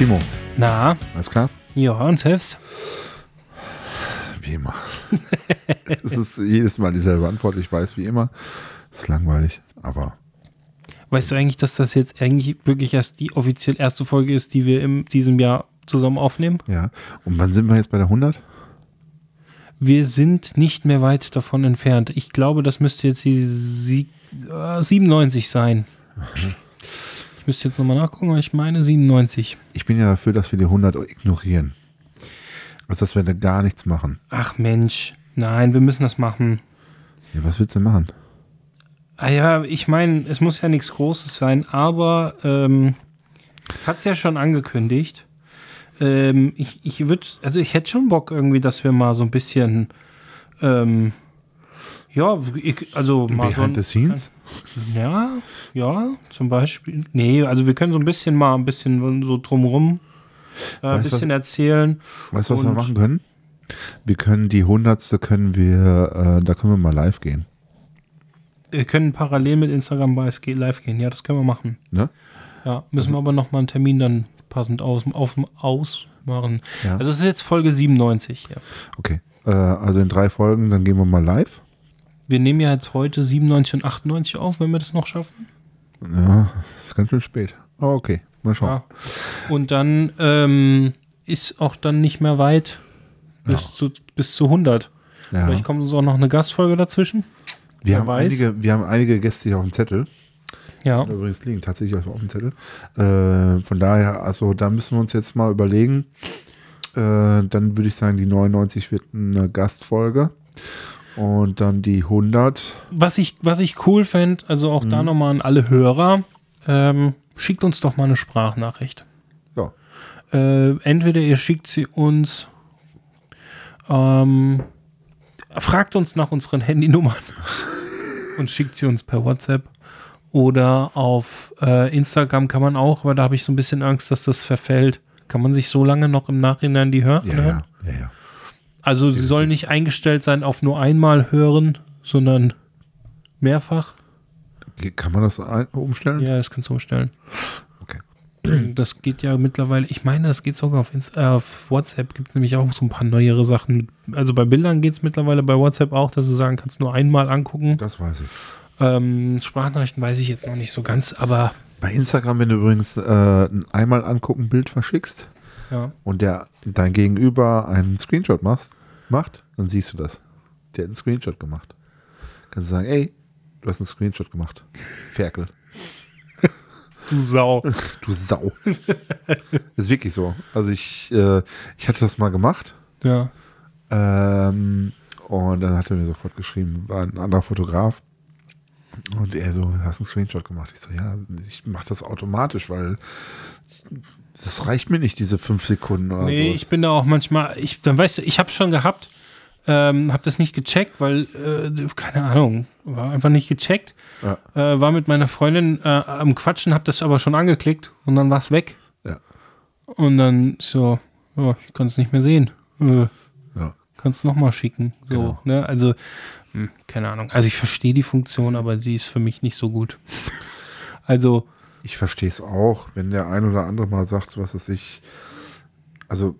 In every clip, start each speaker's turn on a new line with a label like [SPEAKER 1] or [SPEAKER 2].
[SPEAKER 1] Timo,
[SPEAKER 2] Na,
[SPEAKER 1] alles klar?
[SPEAKER 2] ja, und selbst?
[SPEAKER 1] Wie immer. Es ist jedes Mal dieselbe Antwort, ich weiß, wie immer. ist langweilig, aber
[SPEAKER 2] Weißt du eigentlich, dass das jetzt eigentlich wirklich erst die offiziell erste Folge ist, die wir in diesem Jahr zusammen aufnehmen?
[SPEAKER 1] ja. Und wann sind wir jetzt bei der 100?
[SPEAKER 2] Wir sind nicht mehr weit davon entfernt. Ich glaube, das müsste jetzt die Sie äh, 97 sein. Ich müsste jetzt nochmal nachgucken, aber ich meine 97.
[SPEAKER 1] Ich bin ja dafür, dass wir die 100 ignorieren. Also, dass wir da gar nichts machen.
[SPEAKER 2] Ach Mensch, nein, wir müssen das machen.
[SPEAKER 1] Ja, was willst du machen?
[SPEAKER 2] Ah ja, ich meine, es muss ja nichts Großes sein, aber ähm, hat es ja schon angekündigt. Ähm, ich ich würde, also ich hätte schon Bock irgendwie, dass wir mal so ein bisschen, ähm, ja, ich, also mal so
[SPEAKER 1] Behind the
[SPEAKER 2] ein,
[SPEAKER 1] scenes?
[SPEAKER 2] ja, ja, zum Beispiel. Nee, also wir können so ein bisschen mal ein bisschen so drumrum äh, ein bisschen erzählen.
[SPEAKER 1] Weißt du, was wir machen können? Wir können die 100. können wir, äh, da können wir mal live gehen.
[SPEAKER 2] Wir können parallel mit Instagram live gehen-. Ja, das können wir machen.
[SPEAKER 1] Ne?
[SPEAKER 2] Ja, müssen wir aber noch mal einen Termin dann passend aus, auf, ausmachen.
[SPEAKER 1] Ja.
[SPEAKER 2] Also es ist jetzt Folge 97. Ja.
[SPEAKER 1] Okay. Äh, also in drei Folgen, dann gehen wir mal live.
[SPEAKER 2] Wir nehmen ja jetzt heute 97 und 98 auf, wenn wir das noch schaffen.
[SPEAKER 1] Ja, ist ganz schön spät. Aber okay, mal schauen.
[SPEAKER 2] Ja. Und dann ähm, ist auch dann nicht mehr weit bis,
[SPEAKER 1] Ja.
[SPEAKER 2] zu, bis zu 100.
[SPEAKER 1] Ja.
[SPEAKER 2] Vielleicht kommt uns auch noch eine Gastfolge dazwischen.
[SPEAKER 1] Wir
[SPEAKER 2] wer
[SPEAKER 1] haben,
[SPEAKER 2] weiß.
[SPEAKER 1] einige, wir haben einige Gäste hier auf dem Zettel.
[SPEAKER 2] Ja.
[SPEAKER 1] Übrigens liegen tatsächlich auf dem Zettel. Äh, von daher, also da müssen wir uns jetzt mal überlegen. Äh, dann würde ich sagen, die 99 wird eine Gastfolge. Und dann die 100.
[SPEAKER 2] Was ich, was ich cool fände, also auch
[SPEAKER 1] Mhm.
[SPEAKER 2] da nochmal an alle Hörer, ähm, schickt uns doch mal eine Sprachnachricht.
[SPEAKER 1] Ja.
[SPEAKER 2] Äh, entweder ihr schickt sie uns, ähm, fragt uns nach unseren Handynummern und schickt sie uns per WhatsApp. Oder auf äh, Instagram kann man auch, aber da habe ich so ein bisschen Angst, dass das verfällt. Kann man sich so lange noch im Nachhinein die hören?
[SPEAKER 1] Ja, ja, ja, ja.
[SPEAKER 2] Also sie soll nicht eingestellt sein auf nur einmal hören, sondern mehrfach.
[SPEAKER 1] Kann man das umstellen?
[SPEAKER 2] Ja, das kannst du umstellen.
[SPEAKER 1] Okay.
[SPEAKER 2] Das geht ja mittlerweile, ich meine, das geht sogar auf, Inst äh, auf WhatsApp, gibt es nämlich auch so ein paar neuere Sachen. Also bei Bildern geht es mittlerweile bei WhatsApp auch, dass du sagen kannst, nur einmal angucken.
[SPEAKER 1] Das weiß ich.
[SPEAKER 2] Ähm, Sprachnachrichten weiß ich jetzt noch nicht so ganz, aber
[SPEAKER 1] Bei Instagram, wenn du übrigens äh, ein einmal angucken Bild verschickst
[SPEAKER 2] ja.
[SPEAKER 1] und der dein Gegenüber einen Screenshot machst, macht, dann siehst du das. Der hat einen Screenshot gemacht. Kannst du sagen, ey, du hast einen Screenshot gemacht. Ferkel.
[SPEAKER 2] Du Sau.
[SPEAKER 1] Du Sau. ist wirklich so. Also ich, äh, ich hatte das mal gemacht
[SPEAKER 2] ja.
[SPEAKER 1] ähm, und dann hat er mir sofort geschrieben, war ein anderer Fotograf und er so, hast einen Screenshot gemacht. Ich so, ja, ich mache das automatisch, weil das reicht mir nicht, diese fünf Sekunden oder
[SPEAKER 2] Nee,
[SPEAKER 1] so.
[SPEAKER 2] ich bin da auch manchmal, ich, dann weißt du, ich habe schon gehabt, ähm, habe das nicht gecheckt, weil, äh, keine Ahnung, war einfach nicht gecheckt.
[SPEAKER 1] Ja.
[SPEAKER 2] Äh, war mit meiner Freundin äh, am Quatschen, hab das aber schon angeklickt und dann war es weg.
[SPEAKER 1] Ja.
[SPEAKER 2] Und dann so, ja, ich kann es nicht mehr sehen. Äh,
[SPEAKER 1] Ja.
[SPEAKER 2] kannst noch mal schicken. So,
[SPEAKER 1] Genau.
[SPEAKER 2] ne? Also, hm, keine Ahnung. Also ich verstehe die Funktion, aber sie ist für mich nicht so gut. also,
[SPEAKER 1] Ich verstehe es auch, wenn der ein oder andere mal sagt, was es ich. Also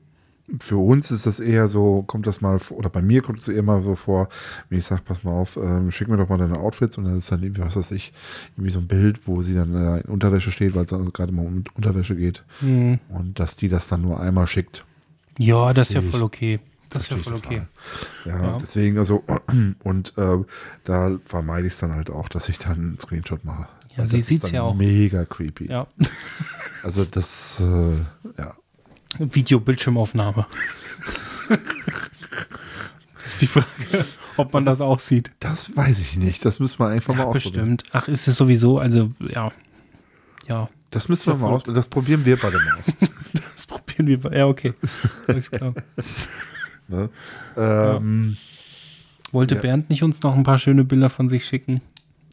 [SPEAKER 1] für uns ist das eher so, kommt das mal, vor- oder bei mir kommt es eher mal so vor, wenn ich sage, pass mal auf, ähm, schick mir doch mal deine Outfits und dann ist dann irgendwie, was weiß ich, irgendwie so ein Bild, wo sie dann äh, in Unterwäsche steht, weil es dann gerade mal um Unterwäsche geht
[SPEAKER 2] hm,
[SPEAKER 1] und dass die das dann nur einmal schickt.
[SPEAKER 2] ja, das ist ja voll okay. Das ist ja voll okay.
[SPEAKER 1] Ja,
[SPEAKER 2] Ja.
[SPEAKER 1] deswegen, also, und äh, da vermeide ich es dann halt auch, dass ich dann einen Screenshot mache.
[SPEAKER 2] Ja, sie sieht's
[SPEAKER 1] dann
[SPEAKER 2] ja auch.
[SPEAKER 1] Mega creepy.
[SPEAKER 2] Ja.
[SPEAKER 1] Also das, äh, ja.
[SPEAKER 2] Video-Bildschirmaufnahme. ist die Frage, ob man das auch sieht.
[SPEAKER 1] Das weiß ich nicht. Das müssen wir einfach mal
[SPEAKER 2] Ja,
[SPEAKER 1] ausprobieren.
[SPEAKER 2] bestimmt. Ach, ist es sowieso, also ja. Ja.
[SPEAKER 1] Das müssen wir mal aus. Das probieren wir beide mal aus.
[SPEAKER 2] Das probieren wir. bei- Ja, okay. Alles klar.
[SPEAKER 1] Ne? Ähm,
[SPEAKER 2] Wollte
[SPEAKER 1] Ja.
[SPEAKER 2] Bernd nicht uns noch ein paar schöne Bilder von sich schicken?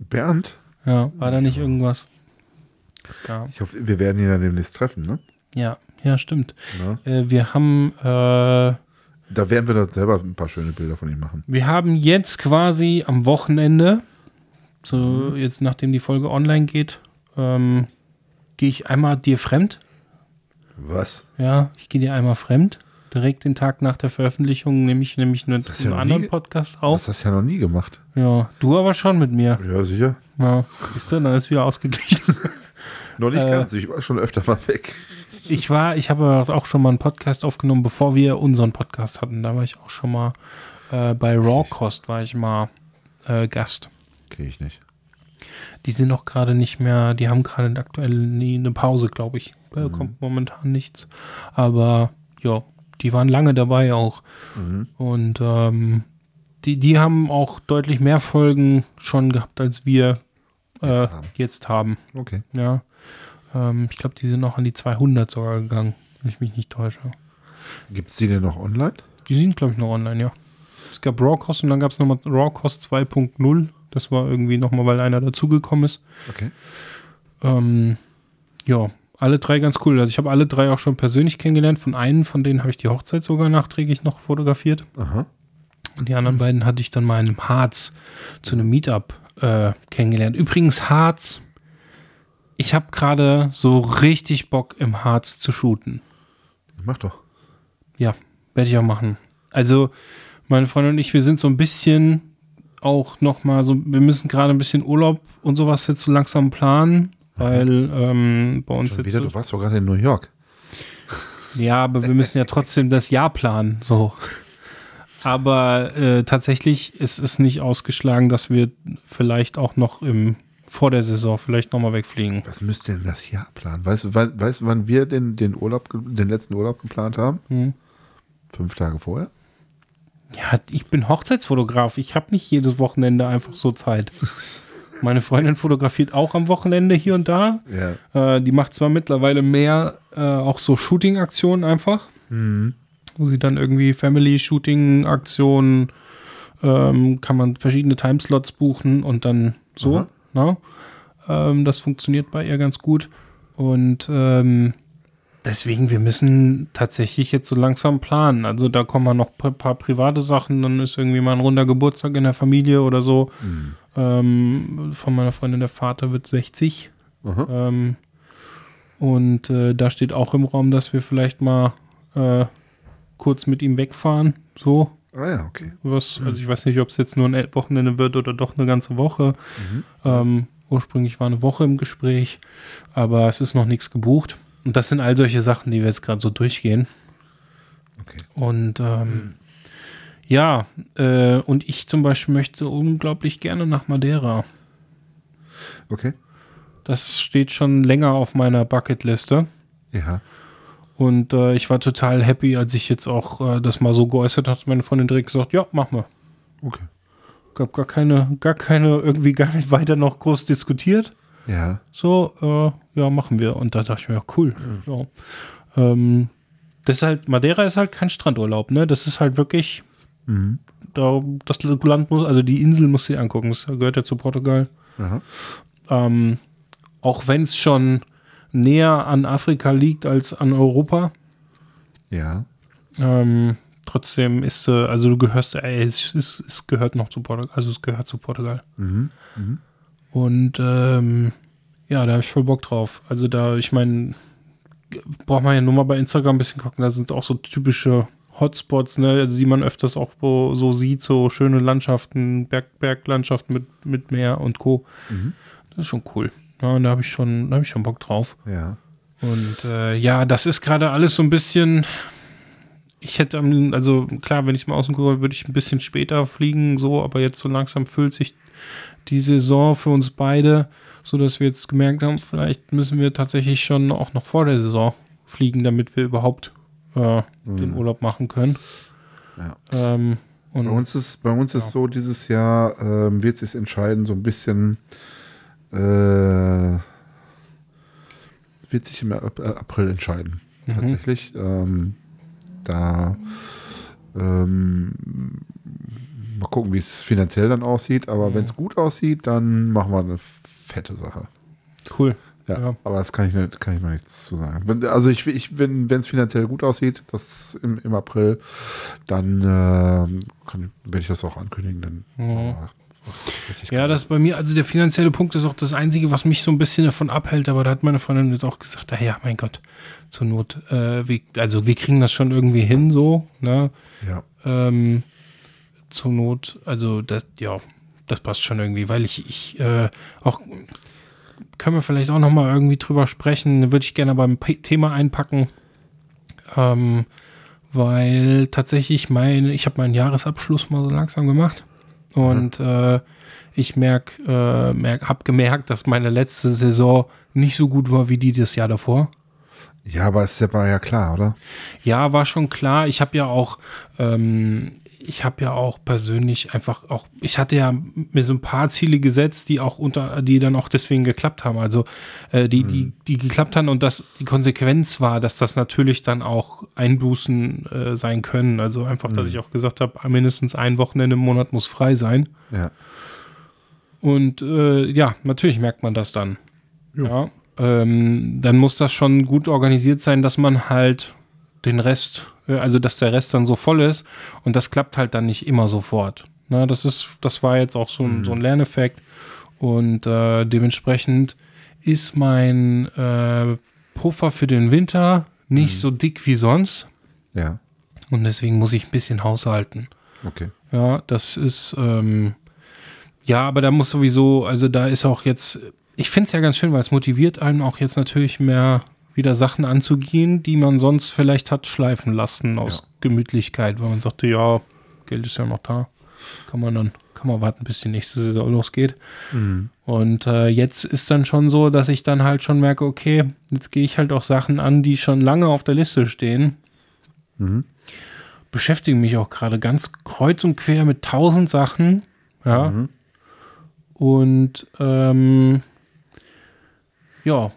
[SPEAKER 1] Bernd,
[SPEAKER 2] Ja, war da nicht irgendwas? Ja,
[SPEAKER 1] ich hoffe, wir werden ihn ja demnächst treffen, ne?
[SPEAKER 2] ja, ja stimmt.
[SPEAKER 1] ne?
[SPEAKER 2] Äh, wir haben äh,
[SPEAKER 1] Da werden wir dann selber ein paar schöne Bilder von ihm machen.
[SPEAKER 2] Wir haben jetzt quasi am Wochenende, so jetzt nachdem die Folge online geht, ähm, gehe ich einmal dir fremd.
[SPEAKER 1] Was?
[SPEAKER 2] Ja, ich gehe dir einmal fremd. Direkt den Tag nach der Veröffentlichung nehme ich nämlich einen,
[SPEAKER 1] ja
[SPEAKER 2] einen
[SPEAKER 1] noch
[SPEAKER 2] anderen
[SPEAKER 1] nie-
[SPEAKER 2] Podcast
[SPEAKER 1] Das
[SPEAKER 2] auf.
[SPEAKER 1] hast du ja noch nie gemacht.
[SPEAKER 2] Ja, du aber schon mit mir.
[SPEAKER 1] Ja, sicher.
[SPEAKER 2] Ja, siehst du, dann ist wieder ausgeglichen.
[SPEAKER 1] Noch nicht
[SPEAKER 2] Äh,
[SPEAKER 1] ganz. Ich war schon öfter mal weg.
[SPEAKER 2] Ich war, ich habe auch schon mal einen Podcast aufgenommen, bevor wir unseren Podcast hatten. Da war ich auch schon mal äh, bei Raw Cost war ich mal äh, Gast.
[SPEAKER 1] Kenn ich nicht.
[SPEAKER 2] Die sind noch gerade nicht mehr, die haben gerade aktuell nie eine Pause, glaube ich. Da kommt momentan nichts. Aber ja, die waren lange dabei auch. Und ähm, die, die haben auch deutlich mehr Folgen schon gehabt, als wir äh,
[SPEAKER 1] Jetzt haben.
[SPEAKER 2] jetzt haben.
[SPEAKER 1] Okay.
[SPEAKER 2] Ja. Ähm, ich glaube, die sind noch an die 200 sogar gegangen, wenn ich mich nicht täusche.
[SPEAKER 1] Gibt es die denn noch online?
[SPEAKER 2] Die sind, glaube ich, noch online, ja. Es gab Rawcost und dann gab es nochmal Rawcost 2.0. Das war irgendwie nochmal, weil einer dazugekommen ist.
[SPEAKER 1] Okay.
[SPEAKER 2] Ähm, ja, alle drei ganz cool. Also ich habe alle drei auch schon persönlich kennengelernt. Von einem von denen habe ich die Hochzeit sogar nachträglich noch fotografiert.
[SPEAKER 1] Aha.
[SPEAKER 2] Und die anderen beiden hatte ich dann mal in einem Harz zu einem Meetup äh, kennengelernt. Übrigens Harz. Ich habe gerade so richtig Bock im Harz zu shooten.
[SPEAKER 1] Mach doch.
[SPEAKER 2] Ja, werde ich auch machen. Also meine Freundin und ich, wir sind so ein bisschen auch noch mal so, wir müssen gerade ein bisschen Urlaub und sowas jetzt so langsam planen, weil ähm, bei uns
[SPEAKER 1] Schon
[SPEAKER 2] jetzt
[SPEAKER 1] wieder,
[SPEAKER 2] so,
[SPEAKER 1] du warst doch gerade in New York.
[SPEAKER 2] Ja, aber wir müssen ja trotzdem das Jahr planen. So. Aber äh, tatsächlich ist es nicht ausgeschlagen, dass wir vielleicht auch noch im, vor der Saison vielleicht nochmal wegfliegen.
[SPEAKER 1] Was müsst ihr denn das Jahr planen? Weißt du, wann, weißt, du, wann wir den, den Urlaub, den letzten Urlaub geplant haben?
[SPEAKER 2] Hm.
[SPEAKER 1] Fünf Tage vorher?
[SPEAKER 2] Ja, ich bin Hochzeitsfotograf. Ich habe nicht jedes Wochenende einfach so Zeit. Meine Freundin fotografiert auch am Wochenende hier und da.
[SPEAKER 1] Ja.
[SPEAKER 2] Äh, die macht zwar mittlerweile mehr äh, auch so Shooting-Aktionen einfach, wo sie dann irgendwie Family-Shooting-Aktionen ähm, kann man verschiedene Timeslots buchen und dann so. Ne? Ähm, das funktioniert bei ihr ganz gut. Und ähm, deswegen, wir müssen tatsächlich jetzt so langsam planen. Also da kommen mal noch ein paar private Sachen, dann ist irgendwie mal ein runder Geburtstag in der Familie oder so. Ähm, von meiner Freundin, der Vater wird 60.
[SPEAKER 1] Aha.
[SPEAKER 2] Ähm, und äh, da steht auch im Raum, dass wir vielleicht mal äh, kurz mit ihm wegfahren. So,
[SPEAKER 1] Ah ja, okay.
[SPEAKER 2] was, also ich weiß nicht, ob es jetzt nur ein Wochenende wird oder doch eine ganze Woche. Ähm, ursprünglich war eine Woche im Gespräch, aber es ist noch nichts gebucht. Und das sind all solche Sachen, die wir jetzt gerade so durchgehen.
[SPEAKER 1] Okay.
[SPEAKER 2] Und ähm, ja, äh, und ich zum Beispiel möchte unglaublich gerne nach Madeira.
[SPEAKER 1] Okay.
[SPEAKER 2] Das steht schon länger auf meiner Bucketliste.
[SPEAKER 1] Ja.
[SPEAKER 2] Und äh, ich war total happy, als ich jetzt auch äh, das mal so geäußert habe. Meine Freundin direkt gesagt, ja, mach mal.
[SPEAKER 1] Okay.
[SPEAKER 2] Gab gar keine, gar keine, irgendwie gar nicht weiter noch groß diskutiert.
[SPEAKER 1] Ja.
[SPEAKER 2] So, äh, ja, machen wir. Und da dachte ich mir, ja, cool. Ja. Ähm, das ist halt, Madeira ist halt kein Strandurlaub, ne? Das ist halt wirklich,
[SPEAKER 1] Mhm.
[SPEAKER 2] da, das Land muss, also die Insel muss sie angucken. Das gehört ja zu Portugal. Ähm, auch wenn es schon näher an Afrika liegt als an Europa.
[SPEAKER 1] Ja.
[SPEAKER 2] Ähm, trotzdem ist, äh, also du gehörst, ey, es, es, es gehört noch zu Portugal, also es gehört zu Portugal.
[SPEAKER 1] Mhm. Mhm.
[SPEAKER 2] Und ähm, ja, da habe ich voll Bock drauf. Also da, ich meine, braucht man ja nur mal bei Instagram ein bisschen gucken, da sind auch so typische Hotspots, ne, also die man öfters auch so, sieht, so schöne Landschaften, Berg, Berglandschaften mit, mit Meer und Co.
[SPEAKER 1] Mhm.
[SPEAKER 2] Das ist schon cool. Ja, und da habe ich schon, da habe ich schon Bock drauf.
[SPEAKER 1] Ja.
[SPEAKER 2] Und äh, ja, das ist gerade alles so ein bisschen. Ich hätte, also klar, wenn ich es mal außen gucke, würde ich ein bisschen später fliegen, so, aber jetzt so langsam füllt sich die Saison für uns beide, so dass wir jetzt gemerkt haben, vielleicht müssen wir tatsächlich schon auch noch vor der Saison fliegen, damit wir überhaupt äh, den Urlaub machen können.
[SPEAKER 1] Ja.
[SPEAKER 2] Ähm, und
[SPEAKER 1] Bei uns ist, bei uns ist so, dieses Jahr ähm, wird sich entscheiden, so ein bisschen, äh, wird sich im Ap- äh, April entscheiden. Tatsächlich. Ähm, da ähm, mal gucken, wie es finanziell dann aussieht. Aber wenn es gut aussieht, dann machen wir eine fette Sache.
[SPEAKER 2] Cool.
[SPEAKER 1] Ja,
[SPEAKER 2] Ja.
[SPEAKER 1] aber das kann ich, nicht, kann ich noch nichts zu sagen. Wenn, also ich, ich wenn es finanziell gut aussieht, das im, im April, dann kann, werde ich das auch ankündigen. Dann richtig
[SPEAKER 2] Ja, das bei mir, also der finanzielle Punkt ist auch das Einzige, was mich so ein bisschen davon abhält, aber da hat meine Freundin jetzt auch gesagt, ah ja, mein Gott, zur Not, äh, wir, also wir kriegen das schon irgendwie hin, so, ne?
[SPEAKER 1] ja.
[SPEAKER 2] Ähm, zur Not, also das, ja, das passt schon irgendwie, weil ich, ich, äh, auch, können wir vielleicht auch nochmal irgendwie drüber sprechen, würde ich gerne beim P Thema einpacken, ähm, weil tatsächlich mein, ich habe meinen Jahresabschluss mal so langsam gemacht und äh, ich merk, äh, merk, habe gemerkt, dass meine letzte Saison nicht so gut war wie die das Jahr davor.
[SPEAKER 1] ja, aber es war ja klar, oder?
[SPEAKER 2] Ja, war schon klar. Ich habe ja auch, ähm, ich habe ja auch persönlich einfach auch, ich hatte ja mir so ein paar Ziele gesetzt, die auch unter, die dann auch deswegen geklappt haben. Also äh, die, die, die geklappt haben und das die Konsequenz war, dass das natürlich dann auch Einbußen äh, sein können. Also einfach, dass ich auch gesagt habe, mindestens ein Wochenende im Monat muss frei sein.
[SPEAKER 1] Ja.
[SPEAKER 2] Und äh, ja, natürlich merkt man das dann. Ja. Ähm, dann muss das schon gut organisiert sein, dass man halt den Rest, äh, also dass der Rest dann so voll ist und das klappt halt dann nicht immer sofort. Na, das ist, das war jetzt auch so ein, so ein Lerneffekt und äh, dementsprechend ist mein äh, Puffer für den Winter nicht so dick wie sonst
[SPEAKER 1] Ja.
[SPEAKER 2] und deswegen muss ich ein bisschen haushalten.
[SPEAKER 1] Okay.
[SPEAKER 2] Ja, das ist, ähm, ja, aber da muss sowieso, also da ist auch jetzt, ich finde es ja ganz schön, weil es motiviert einen auch jetzt natürlich mehr wieder Sachen anzugehen, die man sonst vielleicht hat schleifen lassen aus
[SPEAKER 1] Ja.
[SPEAKER 2] Gemütlichkeit, weil man sagte, ja, Geld ist ja noch da. Kann man dann, kann man warten, bis die nächste Saison losgeht. Und äh, jetzt ist dann schon so, dass ich dann halt schon merke, okay, jetzt gehe ich halt auch Sachen an, die schon lange auf der Liste stehen. Beschäftige mich auch gerade ganz kreuz und quer mit tausend Sachen. Ja. Und ähm, ja,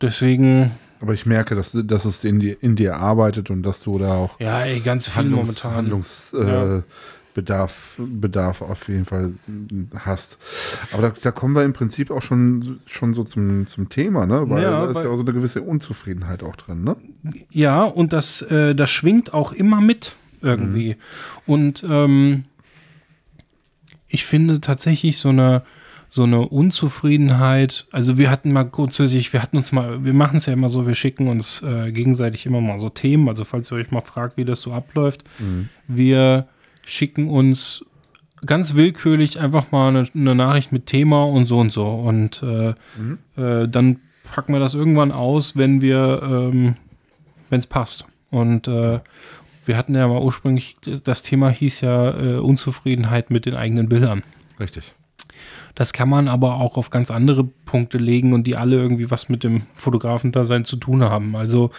[SPEAKER 2] deswegen,
[SPEAKER 1] Aber ich merke, dass, dass es in dir, in dir arbeitet und dass du da auch
[SPEAKER 2] ja, ey, ganz viel
[SPEAKER 1] Handlungs,
[SPEAKER 2] momentan.
[SPEAKER 1] Handlungsbedarf
[SPEAKER 2] Ja.
[SPEAKER 1] äh, Bedarf, Bedarf auf jeden Fall hast. Aber da, da kommen wir im Prinzip auch schon, schon so zum, zum Thema, ne? Weil
[SPEAKER 2] Ja,
[SPEAKER 1] da ist ja auch so eine gewisse Unzufriedenheit auch drin, ne?
[SPEAKER 2] Ja, und das, äh, das schwingt auch immer mit irgendwie. Und ähm, ich finde tatsächlich so eine, so eine Unzufriedenheit, also wir hatten mal grundsätzlich, wir hatten uns mal, wir machen es ja immer so, wir schicken uns äh, gegenseitig immer mal so Themen, also falls ihr euch mal fragt, wie das so abläuft, wir schicken uns ganz willkürlich einfach mal eine, eine Nachricht mit Thema und so und so und äh, äh, dann packen wir das irgendwann aus, wenn wir, ähm, wenn es passt. Und äh, wir hatten ja mal ursprünglich, das Thema hieß ja äh, Unzufriedenheit mit den eigenen Bildern.
[SPEAKER 1] Richtig.
[SPEAKER 2] Das kann man aber auch auf ganz andere Punkte legen und die alle irgendwie was mit dem Fotografendasein zu tun haben. Also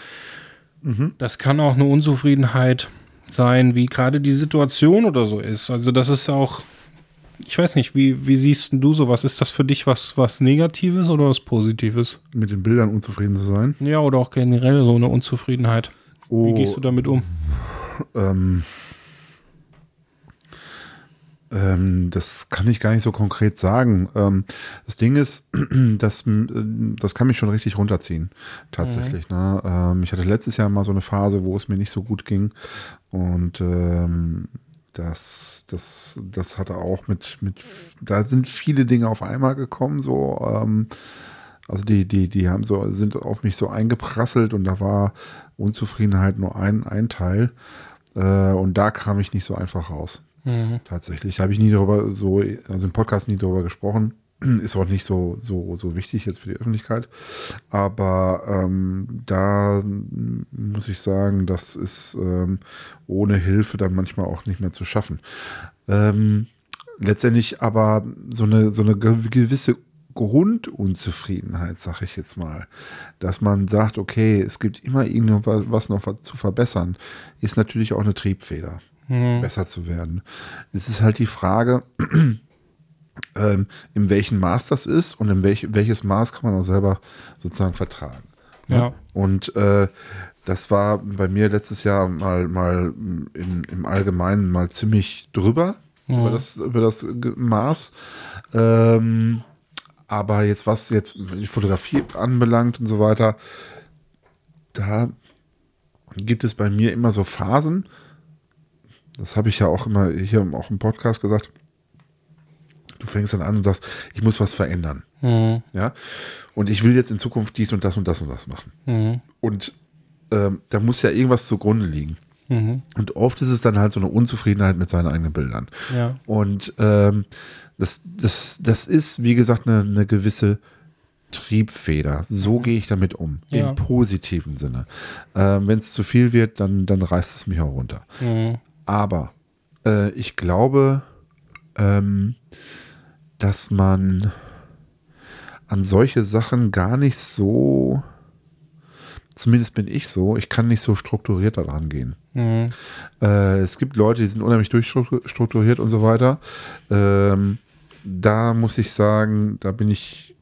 [SPEAKER 2] das kann auch eine Unzufriedenheit sein, wie gerade die Situation oder so ist. Also das ist auch, ich weiß nicht, wie, wie siehst denn du sowas? Ist das für dich was, was Negatives oder was Positives?
[SPEAKER 1] Mit den Bildern unzufrieden zu sein.
[SPEAKER 2] Ja, oder auch generell so eine Unzufriedenheit. Wie
[SPEAKER 1] Oh,
[SPEAKER 2] gehst du damit um?
[SPEAKER 1] Ähm, ähm, das kann ich gar nicht so konkret sagen. Ähm, das Ding ist, das, ähm, das kann mich schon richtig runterziehen, tatsächlich. Ne? Ähm, ich hatte letztes Jahr mal so eine Phase, wo es mir nicht so gut ging. Und ähm, das, das, das hatte auch mit, mit, da sind viele Dinge auf einmal gekommen, so, ähm, also die, die, die haben so, sind auf mich so eingeprasselt und da war Unzufriedenheit nur ein, ein Teil. Äh, und da kam ich nicht so einfach raus. Tatsächlich. Habe ich nie darüber so, also im Podcast nie darüber gesprochen. Ist auch nicht so, so, so wichtig jetzt für die Öffentlichkeit. Aber ähm, da muss ich sagen, das ist ähm, ohne Hilfe dann manchmal auch nicht mehr zu schaffen. Ähm, letztendlich aber so eine, so eine ge- gewisse Grundunzufriedenheit, sag ich jetzt mal, dass man sagt, okay, es gibt immer irgendwas noch zu verbessern, ist natürlich auch eine Triebfeder, besser zu werden. Es ist halt die Frage, ähm, in welchem Maß das ist und in welch, welches Maß kann man auch selber sozusagen vertragen. Ne?
[SPEAKER 2] Ja.
[SPEAKER 1] Und äh, das war bei mir letztes Jahr mal, mal in, im Allgemeinen mal ziemlich drüber, über, das, über das Maß. Ähm, aber jetzt, was jetzt die Fotografie anbelangt und so weiter, da gibt es bei mir immer so Phasen. Das habe ich ja auch immer hier auch im Podcast gesagt. Du fängst dann an und sagst, ich muss was verändern.
[SPEAKER 2] Mhm.
[SPEAKER 1] Ja. Und ich will jetzt in Zukunft dies und das und das und das machen.
[SPEAKER 2] Mhm.
[SPEAKER 1] Und ähm, da muss ja irgendwas zugrunde liegen.
[SPEAKER 2] Mhm.
[SPEAKER 1] Und oft ist es dann halt so eine Unzufriedenheit mit seinen eigenen Bildern.
[SPEAKER 2] Ja.
[SPEAKER 1] Und ähm, das, das, das ist, wie gesagt, eine, eine gewisse Triebfeder. So gehe ich damit um.
[SPEAKER 2] Ja.
[SPEAKER 1] Im positiven Sinne. Ähm, Wenn es zu viel wird, dann, dann reißt es mich auch runter. Aber äh, ich glaube, ähm, dass man an solche Sachen gar nicht so, zumindest bin ich so, ich kann nicht so strukturiert daran gehen.
[SPEAKER 2] Mhm.
[SPEAKER 1] Äh, es gibt Leute, die sind unheimlich durchstrukturiert und so weiter. Ähm, da muss ich sagen, da bin ich,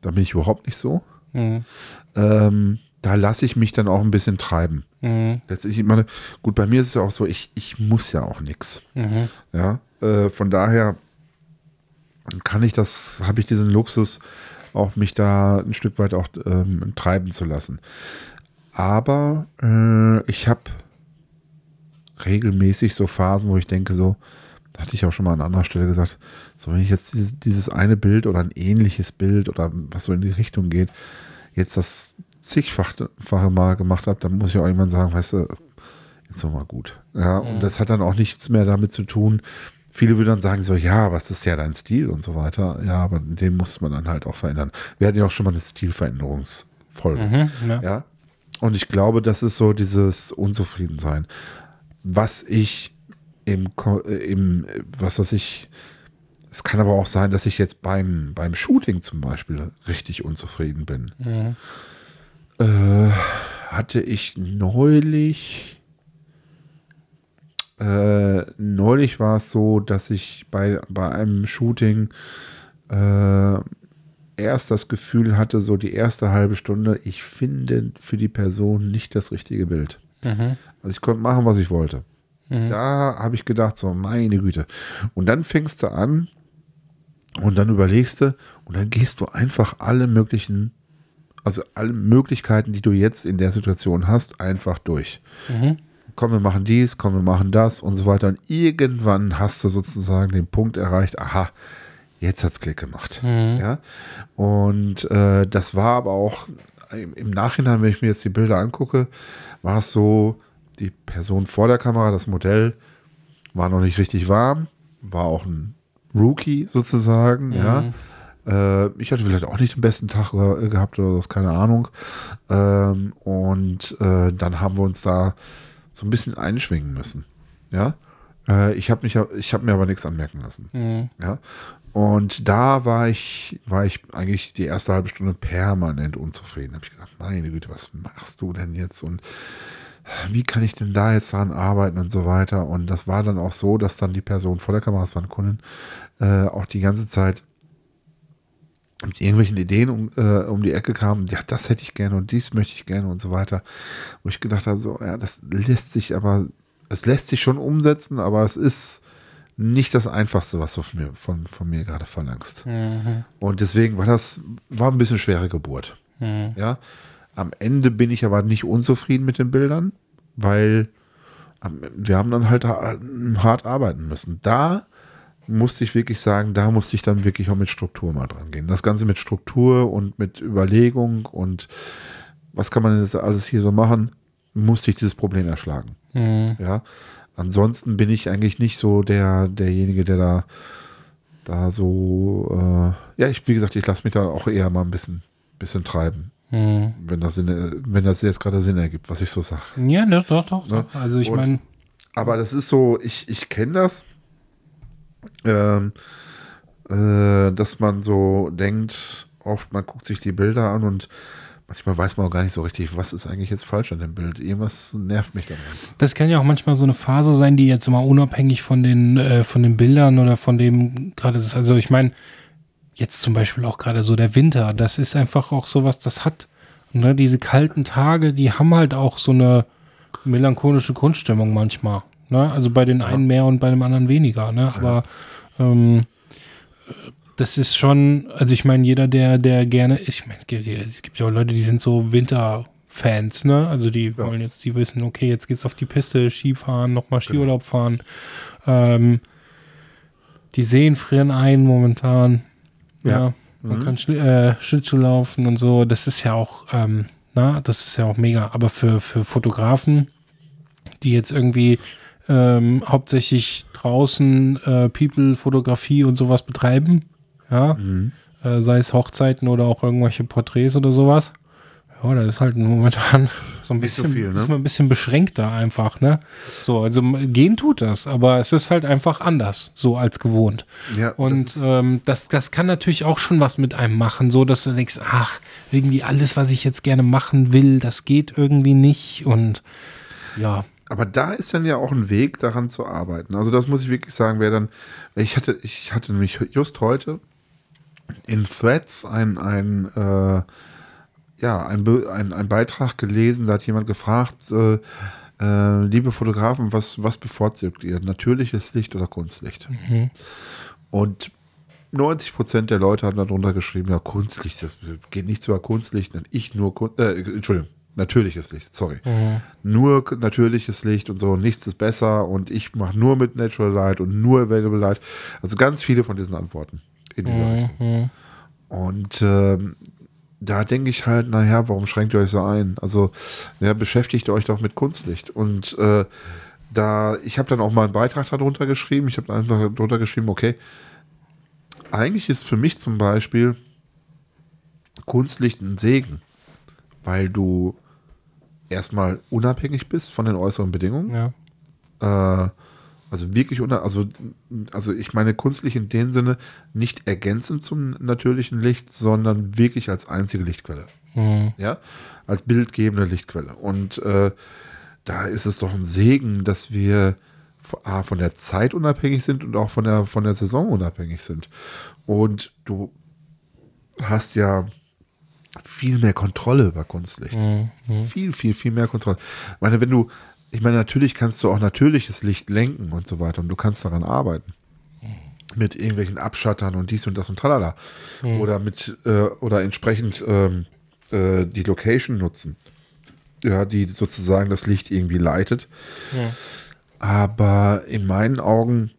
[SPEAKER 1] da bin ich überhaupt nicht so.
[SPEAKER 2] Mhm.
[SPEAKER 1] Ähm, da lasse ich mich dann auch ein bisschen treiben.
[SPEAKER 2] Mhm.
[SPEAKER 1] Letztlich, meine, gut, bei mir ist es ja auch so, ich, ich muss ja auch nichts.
[SPEAKER 2] Mhm.
[SPEAKER 1] Ja, äh, von daher kann ich das, habe ich diesen Luxus, auch mich da ein Stück weit auch ähm, treiben zu lassen. Aber äh, ich habe regelmäßig so Phasen, wo ich denke, so, hatte ich auch schon mal an anderer Stelle gesagt, so wenn ich jetzt dieses, dieses eine Bild oder ein ähnliches Bild oder was so in die Richtung geht, jetzt das zigfache Mal gemacht habe, dann muss ich auch irgendwann sagen, weißt du, jetzt noch mal gut. Ja, und das hat dann auch nichts mehr damit zu tun. Viele würden dann sagen so, ja, aber es ist ja dein Stil und so weiter. Ja, aber den muss man dann halt auch verändern. Wir hatten ja auch schon mal eine Stilveränderungsfolge.
[SPEAKER 2] Mhm. Ja.
[SPEAKER 1] Ja. Und ich glaube, das ist so dieses Unzufriedensein. Was ich im, äh, im was weiß ich, es kann aber auch sein, dass ich jetzt beim, beim Shooting zum Beispiel richtig unzufrieden bin.
[SPEAKER 2] Mhm.
[SPEAKER 1] Äh, hatte ich neulich. Äh, neulich war es so, dass ich bei, bei einem Shooting äh, erst das Gefühl hatte, so die erste halbe Stunde, ich finde für die Person nicht das richtige Bild.
[SPEAKER 2] Mhm.
[SPEAKER 1] Also ich konnte machen, was ich wollte.
[SPEAKER 2] Mhm.
[SPEAKER 1] Da habe ich gedacht, so meine Güte. Und dann fängst du an und dann überlegst du und dann gehst du einfach alle möglichen, also alle Möglichkeiten, die du jetzt in der Situation hast, einfach durch.
[SPEAKER 2] Mhm.
[SPEAKER 1] Komm, wir machen dies, komm, wir machen das und so weiter. Und irgendwann hast du sozusagen den Punkt erreicht, aha, jetzt hat's Klick gemacht.
[SPEAKER 2] Mhm.
[SPEAKER 1] Ja. Und äh, das war aber auch im, im Nachhinein, wenn ich mir jetzt die Bilder angucke, war es so, die Person vor der Kamera, das Modell, war noch nicht richtig warm, war auch ein Rookie sozusagen, ja. Äh, ich hatte vielleicht auch nicht den besten Tag gehabt oder so, keine Ahnung. Ähm, und äh, dann haben wir uns da so ein bisschen einschwingen müssen, ja. Äh, ich habe habe mir aber nichts anmerken lassen.
[SPEAKER 2] Mhm.
[SPEAKER 1] Ja. Und da war ich, war ich eigentlich die erste halbe Stunde permanent unzufrieden. Habe ich gedacht, meine Güte, was machst du denn jetzt? Und wie kann ich denn da jetzt dran arbeiten und so weiter? Und das war dann auch so, dass dann die Person vor der Kamera, das war eine Kundin, äh, auch die ganze Zeit mit irgendwelchen Ideen um, äh, um die Ecke kam, ja, das hätte ich gerne und dies möchte ich gerne und so weiter. Wo ich gedacht habe, so, ja, das lässt sich aber, es lässt sich schon umsetzen, aber es ist nicht das Einfachste, was du von mir, von, von mir gerade verlangst.
[SPEAKER 2] Mhm.
[SPEAKER 1] Und deswegen war das, war ein bisschen schwere Geburt.
[SPEAKER 2] Mhm.
[SPEAKER 1] Ja. Am Ende bin ich aber nicht unzufrieden mit den Bildern, weil wir haben dann halt ha- hart arbeiten müssen. Da musste ich wirklich sagen, da musste ich dann wirklich auch mit Struktur mal dran gehen. Das Ganze mit Struktur und mit Überlegung und was kann man jetzt alles hier so machen, musste ich dieses Problem erschlagen.
[SPEAKER 2] Mhm.
[SPEAKER 1] Ja. Ansonsten bin ich eigentlich nicht so der, derjenige, der da, da so, äh, ja, ich, wie gesagt, ich lasse mich da auch eher mal ein bisschen, bisschen treiben,
[SPEAKER 2] Mhm.
[SPEAKER 1] wenn das, Sinn, wenn das jetzt gerade Sinn ergibt, was ich so sage.
[SPEAKER 2] Ja, doch, doch, doch.
[SPEAKER 1] Ne?
[SPEAKER 2] Also ich meine,
[SPEAKER 1] Aber das ist so, ich, ich kenne das, ähm, äh, dass man so denkt, oft man guckt sich die Bilder an und manchmal weiß man auch gar nicht so richtig, was ist eigentlich jetzt falsch an dem Bild. Irgendwas nervt mich daran.
[SPEAKER 2] das kann ja auch manchmal so eine Phase sein, die jetzt immer unabhängig von den, äh, von den Bildern oder von dem gerade ist. Also ich meine, jetzt zum Beispiel auch gerade so der Winter, das ist einfach auch sowas, das hat Ne, diese kalten Tage, die haben halt auch so eine melancholische Grundstimmung manchmal. Ne? Also bei den einen mehr und bei dem anderen weniger. Ne? Aber ähm, das ist schon, also ich meine, jeder, der, der gerne, ich meine, es gibt, ja auch Leute, die sind so Winterfans, ne? Also die wollen jetzt, die wissen, okay, jetzt geht's auf die Piste, Skifahren, nochmal Skiurlaub fahren. Ähm, die Seen frieren ein momentan. Ja.
[SPEAKER 1] Ja.
[SPEAKER 2] Man
[SPEAKER 1] Mhm.
[SPEAKER 2] kann Schli äh, Schlittschuh laufen und so. Das ist ja auch, ähm, na, das ist ja auch mega. Aber für, für Fotografen, die jetzt irgendwie ähm, hauptsächlich draußen äh, People-Fotografie und sowas betreiben, ja,
[SPEAKER 1] Mhm.
[SPEAKER 2] äh, sei es Hochzeiten oder auch irgendwelche Porträts oder sowas. Ja, das ist halt momentan so ein
[SPEAKER 1] Nicht so
[SPEAKER 2] bisschen,
[SPEAKER 1] viel, ne?
[SPEAKER 2] ist man ein bisschen beschränkter einfach, ne? So, also gehen tut das, aber es ist halt einfach anders, so als gewohnt.
[SPEAKER 1] Ja,
[SPEAKER 2] Und
[SPEAKER 1] das
[SPEAKER 2] ähm, das, das kann natürlich auch schon was mit einem machen, so dass du denkst, ach, irgendwie alles, was ich jetzt gerne machen will, das geht irgendwie nicht und ja.
[SPEAKER 1] Aber da ist dann ja auch ein Weg, daran zu arbeiten. Also das muss ich wirklich sagen, wer dann, ich hatte, ich hatte nämlich just heute in Threads ein, ein, äh, ja, ein, ein, ein Beitrag gelesen, da hat jemand gefragt, äh, äh, liebe Fotografen, was, was bevorzugt ihr? Natürliches Licht oder Kunstlicht? Und 90 Prozent der Leute haben darunter geschrieben, ja, Kunstlicht, das geht nichts über Kunstlicht, denn ich nur, Kun äh, Entschuldigung, natürliches Licht, sorry nur k- natürliches Licht und so, nichts ist besser und ich mache nur mit Natural Light und nur Available Light. Also ganz viele von diesen Antworten in dieser Richtung.
[SPEAKER 2] Mhm.
[SPEAKER 1] Und ähm, da denke ich halt, naja, warum schränkt ihr euch so ein? Also, ja, beschäftigt euch doch mit Kunstlicht. Und äh, da, ich habe dann auch mal einen Beitrag darunter geschrieben. Ich habe einfach darunter geschrieben, okay, eigentlich ist für mich zum Beispiel Kunstlicht ein Segen, weil du erstmal unabhängig bist von den äußeren Bedingungen.
[SPEAKER 2] Ja.
[SPEAKER 1] Äh, also wirklich unter, also, also ich meine kunstlich in dem Sinne nicht ergänzend zum natürlichen Licht, sondern wirklich als einzige Lichtquelle.
[SPEAKER 2] Mhm.
[SPEAKER 1] Ja, als bildgebende Lichtquelle. Und äh, da ist es doch ein Segen, dass wir A, von der Zeit unabhängig sind und auch von der, von der Saison unabhängig sind. Und du hast ja viel mehr Kontrolle über Kunstlicht. Viel, viel, viel mehr Kontrolle. Ich meine, wenn du, ich meine, natürlich kannst du auch natürliches Licht lenken und so weiter und du kannst daran arbeiten. Mit irgendwelchen Abschattern und dies und das und tralala. Oder mit, äh, oder entsprechend ähm, äh, die Location nutzen. Ja, die sozusagen das Licht irgendwie leitet. Aber in meinen Augen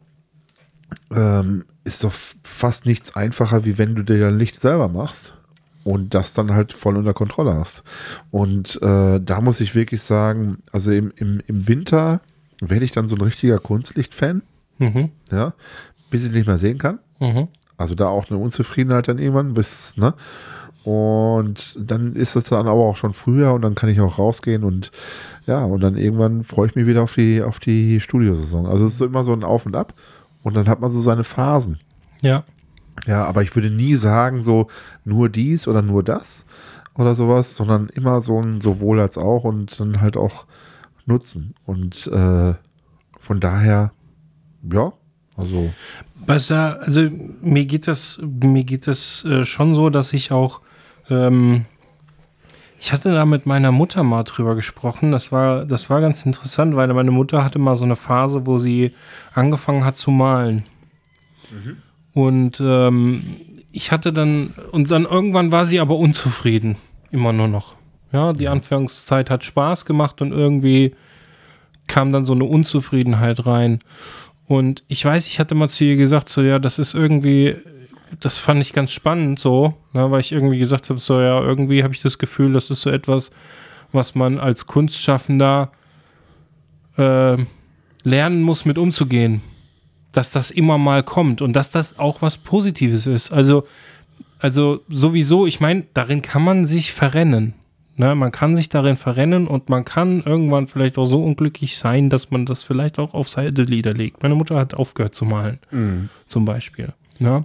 [SPEAKER 1] ähm, ist doch fast nichts einfacher, wie wenn du dir dein Licht selber machst und das dann halt voll unter Kontrolle hast. Und äh, da muss ich wirklich sagen, also im, im, im Winter werde ich dann so ein richtiger Kunstlicht-Fan,
[SPEAKER 2] Mhm.
[SPEAKER 1] ja, bis ich nicht mehr sehen kann.
[SPEAKER 2] Mhm.
[SPEAKER 1] Also da auch eine Unzufriedenheit dann irgendwann bis, ne? Und dann ist es dann aber auch schon früher und dann kann ich auch rausgehen und ja, und dann irgendwann freue ich mich wieder auf die, auf die Studiosaison. Also es ist immer so ein Auf und Ab und dann hat man so seine Phasen.
[SPEAKER 2] Ja.
[SPEAKER 1] Ja, aber ich würde nie sagen, so nur dies oder nur das oder sowas, sondern immer so ein sowohl als auch und dann halt auch nutzen. Und äh, von daher, ja, also
[SPEAKER 2] Was da, also mir geht das, mir geht das äh, schon so, dass ich auch, ähm, ich hatte da mit meiner Mutter mal drüber gesprochen. Das war, das war ganz interessant, weil meine Mutter hatte mal so eine Phase, wo sie angefangen hat zu malen. Und ähm, ich hatte dann, und dann irgendwann war sie aber unzufrieden, immer nur noch. Ja, die Anfangszeit hat Spaß gemacht und irgendwie kam dann so eine Unzufriedenheit rein. Und ich weiß, ich hatte mal zu ihr gesagt, so ja, das ist irgendwie, das fand ich ganz spannend so, ne, weil ich irgendwie gesagt habe, so ja, irgendwie habe ich das Gefühl, das ist so etwas, was man als Kunstschaffender äh, lernen muss, mit umzugehen. Dass das immer mal kommt und dass das auch was Positives ist. Also, also sowieso, ich meine, darin kann man sich verrennen. Ne, man kann sich darin verrennen und man kann irgendwann vielleicht auch so unglücklich sein, dass man das vielleicht auch auf Seitelieder legt. Meine Mutter hat aufgehört zu malen, zum Beispiel. Ne?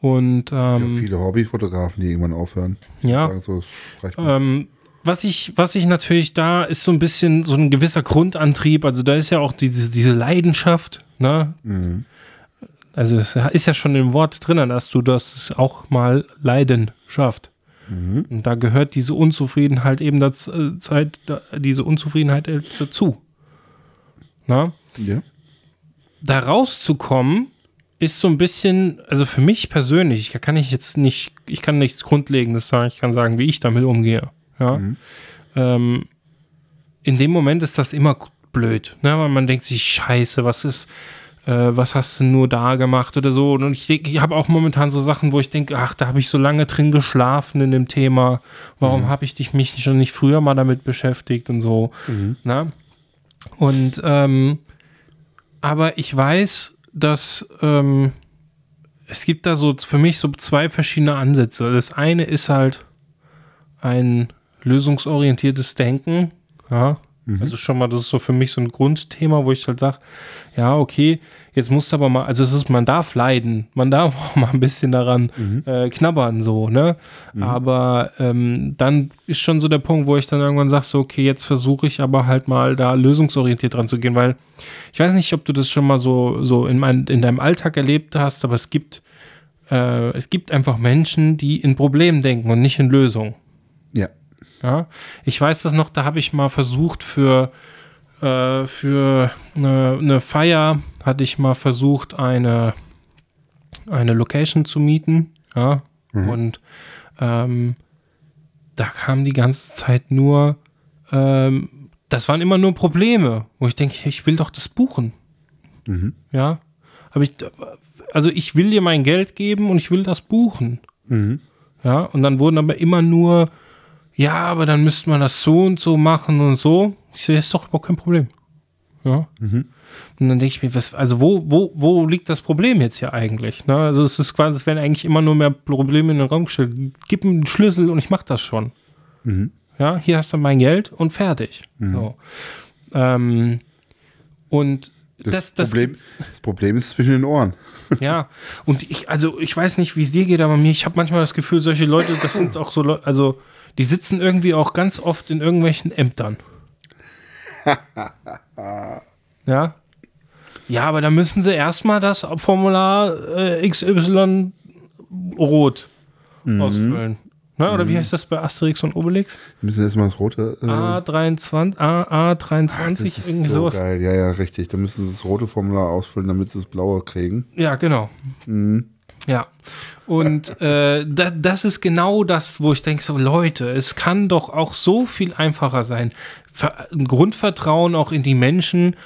[SPEAKER 2] Und
[SPEAKER 1] ja,
[SPEAKER 2] ähm,
[SPEAKER 1] viele Hobbyfotografen, die irgendwann aufhören.
[SPEAKER 2] Ja.
[SPEAKER 1] Sagen so,
[SPEAKER 2] ähm, was ich, was ich natürlich da ist so ein bisschen so ein gewisser Grundantrieb. Also da ist ja auch diese, diese Leidenschaft. Ne?
[SPEAKER 1] Mhm.
[SPEAKER 2] Also es ist ja schon im Wort drin, dass du das auch mal Leidenschaft. Und da gehört diese Unzufriedenheit eben dazu, äh, diese Unzufriedenheit äh, dazu. Na?
[SPEAKER 1] Ja.
[SPEAKER 2] Da rauszukommen, ist so ein bisschen, also für mich persönlich, da kann ich jetzt nicht, ich kann nichts Grundlegendes sagen, ich kann sagen, wie ich damit umgehe. Ja. Ähm, in dem Moment ist das immer blöd, ne? weil man denkt sich, scheiße, was ist, äh, was hast du nur da gemacht oder so. Und ich, ich habe auch momentan so Sachen, wo ich denke, ach, da habe ich so lange drin geschlafen in dem Thema. Warum habe ich dich mich schon nicht früher mal damit beschäftigt und so. Ne? Und ähm, aber ich weiß, dass ähm, es gibt da so für mich so zwei verschiedene Ansätze. Das eine ist halt ein lösungsorientiertes Denken. Ja, also schon mal, das ist so für mich so ein Grundthema, wo ich halt sage, ja, okay, jetzt musst du aber mal, also es ist, man darf leiden, man darf auch mal ein bisschen daran äh, knabbern, so, ne? Aber ähm, dann ist schon so der Punkt, wo ich dann irgendwann sage, so, okay, jetzt versuche ich aber halt mal da lösungsorientiert dran zu gehen, weil ich weiß nicht, ob du das schon mal so, so in, mein, in deinem Alltag erlebt hast, aber es gibt, äh, es gibt einfach Menschen, die in Problemen denken und nicht in Lösungen.
[SPEAKER 1] Ja.
[SPEAKER 2] Ja, ich weiß das noch, da habe ich mal versucht für, äh, für eine, eine Feier, hatte ich mal versucht, eine, eine Location zu mieten. Ja, und ähm, da kam die ganze Zeit nur, ähm, das waren immer nur Probleme, wo ich denke, ich will doch das buchen. Ja, aber ich, also ich will dir mein Geld geben und ich will das buchen. Ja, und dann wurden aber immer nur, ja, aber dann müsste man das so und so machen und so. Ich sehe, ist doch überhaupt kein Problem. Ja. Und dann denke ich mir, was, also wo, wo, wo liegt das Problem jetzt hier eigentlich? Ne? Also es ist quasi, es werden eigentlich immer nur mehr Probleme in den Raum gestellt. Gib mir einen Schlüssel und ich mache das schon. Ja, hier hast du mein Geld und fertig. So. Ähm, und
[SPEAKER 1] Das,
[SPEAKER 2] das, das,
[SPEAKER 1] Problem, das Problem ist zwischen den Ohren.
[SPEAKER 2] ja, und ich, also ich weiß nicht, wie es dir geht, aber mir, ich habe manchmal das Gefühl, solche Leute, das sind auch so Leute, also die sitzen irgendwie auch ganz oft in irgendwelchen Ämtern. ja. Ja, aber da müssen sie erstmal das Formular äh, XY rot ausfüllen. Ne? Oder wie heißt das bei Asterix und Obelix?
[SPEAKER 1] Wir müssen erstmal das rote. Äh,
[SPEAKER 2] A23, A, A23,
[SPEAKER 1] das ist
[SPEAKER 2] irgendwie
[SPEAKER 1] so
[SPEAKER 2] sowas.
[SPEAKER 1] geil. Ja, ja, richtig. Da müssen sie das rote Formular ausfüllen, damit sie das blaue kriegen.
[SPEAKER 2] Ja, genau. Ja. Und äh, da, das ist genau das, wo ich denke, so Leute, es kann doch auch so viel einfacher sein. Ver ein Grundvertrauen auch in die Menschen,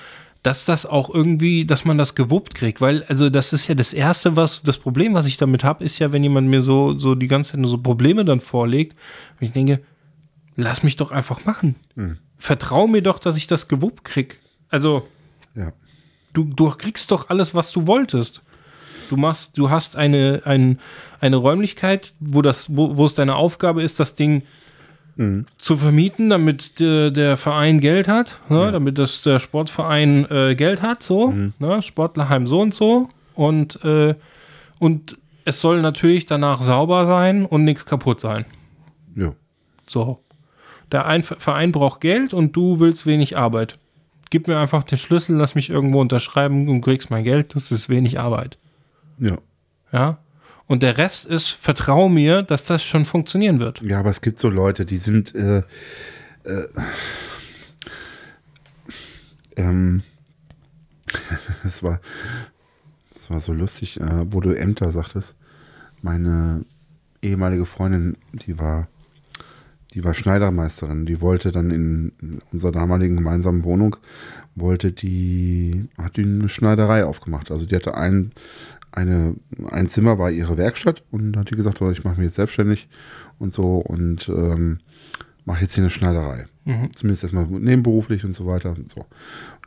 [SPEAKER 2] dass das auch irgendwie, dass man das gewuppt kriegt. Weil, also das ist ja das Erste, was, das Problem, was ich damit habe, ist ja, wenn jemand mir so, so die ganze Zeit nur so Probleme dann vorlegt, und ich denke, lass mich doch einfach machen. Vertrau mir doch, dass ich das gewuppt krieg. Also,
[SPEAKER 1] Ja.
[SPEAKER 2] du, du kriegst doch alles, was du wolltest. Du machst, du hast eine, ein, eine Räumlichkeit, wo das, wo, wo es deine Aufgabe ist, das Ding zu vermieten, damit der, der Verein Geld hat, ne? damit das der Sportverein äh, Geld hat, so, ne? Sportlerheim so und so. Und, äh, und es soll natürlich danach sauber sein und nichts kaputt sein.
[SPEAKER 1] Ja.
[SPEAKER 2] So. Der ein Verein braucht Geld und du willst wenig Arbeit. Gib mir einfach den Schlüssel, lass mich irgendwo unterschreiben und kriegst mein Geld. Das ist wenig Arbeit.
[SPEAKER 1] Ja.
[SPEAKER 2] Ja. Und der Rest ist, vertrau mir, dass das schon funktionieren wird.
[SPEAKER 1] Ja, aber es gibt so Leute, die sind äh, äh, ähm, es war es war so lustig, äh, wo du Ämter sagtest. Meine ehemalige Freundin, die war die war Schneidermeisterin, die wollte dann in, in unserer damaligen gemeinsamen Wohnung wollte die hat die eine Schneiderei aufgemacht. Also die hatte ein eine, ein Zimmer war ihre Werkstatt und hat die gesagt, oh, ich mache mich jetzt selbstständig und so und ähm, mache jetzt hier eine Schneiderei. Zumindest erstmal nebenberuflich und so weiter und so.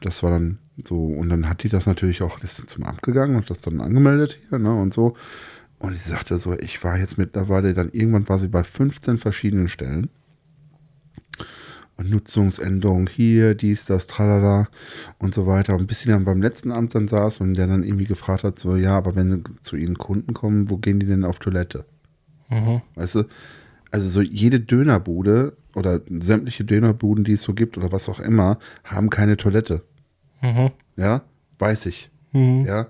[SPEAKER 1] Das war dann so, und dann hat die das natürlich auch, ist zum Amt gegangen und das dann angemeldet hier, ne, und so. Und sie sagte so, ich war jetzt mittlerweile, dann irgendwann war sie bei 15 verschiedenen Stellen. Und Nutzungsänderung hier, dies, das, tralala und so weiter. Und bis sie dann beim letzten Amt dann saß und der dann irgendwie gefragt hat, so, ja, aber wenn zu ihnen Kunden kommen, wo gehen die denn auf Toilette? Weißt du? Also so jede Dönerbude oder sämtliche Dönerbuden, die es so gibt oder was auch immer, haben keine Toilette. Ja, weiß ich. Ja,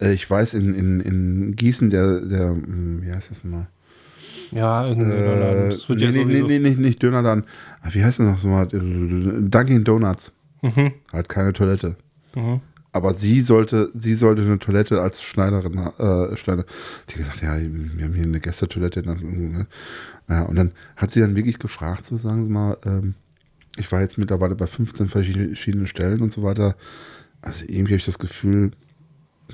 [SPEAKER 1] Äh, ich weiß in, in, in Gießen, der, der, hm, wie heißt das nochmal?
[SPEAKER 2] Ja, irgendwie.
[SPEAKER 1] Äh,
[SPEAKER 2] das wird
[SPEAKER 1] nee,
[SPEAKER 2] ja
[SPEAKER 1] nee, nee, nicht, nicht Dönerladen. Ah, Wie heißt das noch so mal? Dunkin' Donuts.
[SPEAKER 2] Mhm.
[SPEAKER 1] Hat keine Toilette.
[SPEAKER 2] Mhm.
[SPEAKER 1] Aber sie sollte, sie sollte eine Toilette als Schneiderin, äh, Schneider. Die hat gesagt, ja, wir haben hier eine Gästetoilette. ne? Ja, und dann hat sie dann wirklich gefragt, so sagen Sie mal, ähm, ich war jetzt mittlerweile bei 15 verschiedenen Stellen und so weiter. Also irgendwie habe ich das Gefühl,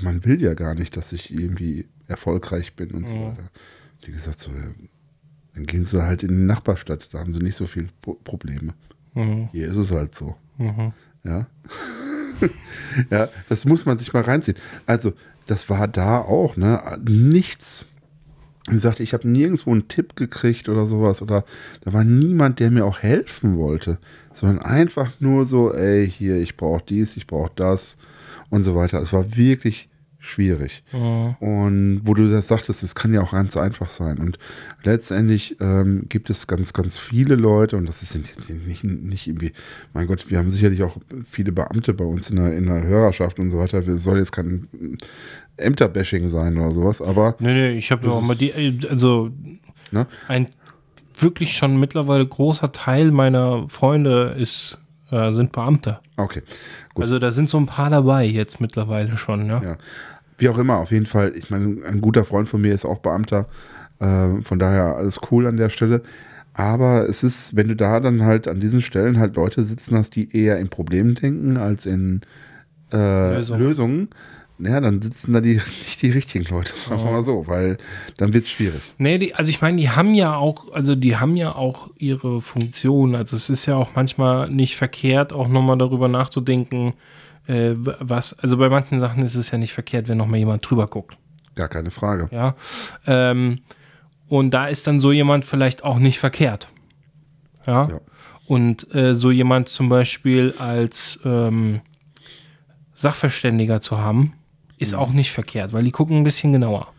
[SPEAKER 1] man will ja gar nicht, dass ich irgendwie erfolgreich bin und so
[SPEAKER 2] Mhm.
[SPEAKER 1] weiter. Die gesagt so, ja, dann gehen sie halt in die Nachbarstadt, da haben sie nicht so viele Pro Probleme.
[SPEAKER 2] Mhm.
[SPEAKER 1] Hier ist es halt so.
[SPEAKER 2] Mhm.
[SPEAKER 1] Ja. ja, das muss man sich mal reinziehen. Also, das war da auch, ne? Nichts. Wie gesagt, ich habe nirgendwo einen Tipp gekriegt oder sowas. Oder da war niemand, der mir auch helfen wollte. Sondern einfach nur so, ey, hier, ich brauche dies, ich brauche das und so weiter. Es war wirklich schwierig.
[SPEAKER 2] Mhm.
[SPEAKER 1] Und wo du das sagtest, es kann ja auch ganz einfach sein. Und letztendlich ähm, gibt es ganz, ganz viele Leute, und das ist nicht, nicht, irgendwie, mein Gott, wir haben sicherlich auch viele Beamte bei uns in der, in der Hörerschaft und so weiter. Wir soll jetzt kein Ämterbashing sein oder sowas, aber
[SPEAKER 2] Nee, nee, ich habe auch mal die, also
[SPEAKER 1] ne?
[SPEAKER 2] ein wirklich schon mittlerweile großer Teil meiner Freunde ist, äh, sind Beamte.
[SPEAKER 1] okay. Gut.
[SPEAKER 2] Also da sind so ein paar dabei jetzt mittlerweile schon, ja.
[SPEAKER 1] Ja. Wie auch immer, auf jeden Fall. Ich meine, ein guter Freund von mir ist auch Beamter. Äh, von daher alles cool an der Stelle. Aber es ist, wenn du da dann halt an diesen Stellen halt Leute sitzen hast, die eher in Problemen denken als in äh,
[SPEAKER 2] Lösungen.
[SPEAKER 1] Lösungen, ja, dann sitzen da die, nicht die richtigen Leute, sagen wir mal so, weil dann wird es schwierig.
[SPEAKER 2] Nee, die, also ich meine, die haben ja auch, also die haben ja auch ihre Funktion. Also es ist ja auch manchmal nicht verkehrt, auch nochmal darüber nachzudenken, äh, was, also bei manchen Sachen ist es ja nicht verkehrt, wenn nochmal jemand drüber guckt.
[SPEAKER 1] Gar keine Frage.
[SPEAKER 2] Ja. Ähm, und da ist dann so jemand vielleicht auch nicht verkehrt. Ja.
[SPEAKER 1] Ja.
[SPEAKER 2] Und äh, so jemand zum Beispiel als ähm, Sachverständiger zu haben, ist auch nicht verkehrt, weil die gucken ein bisschen genauer.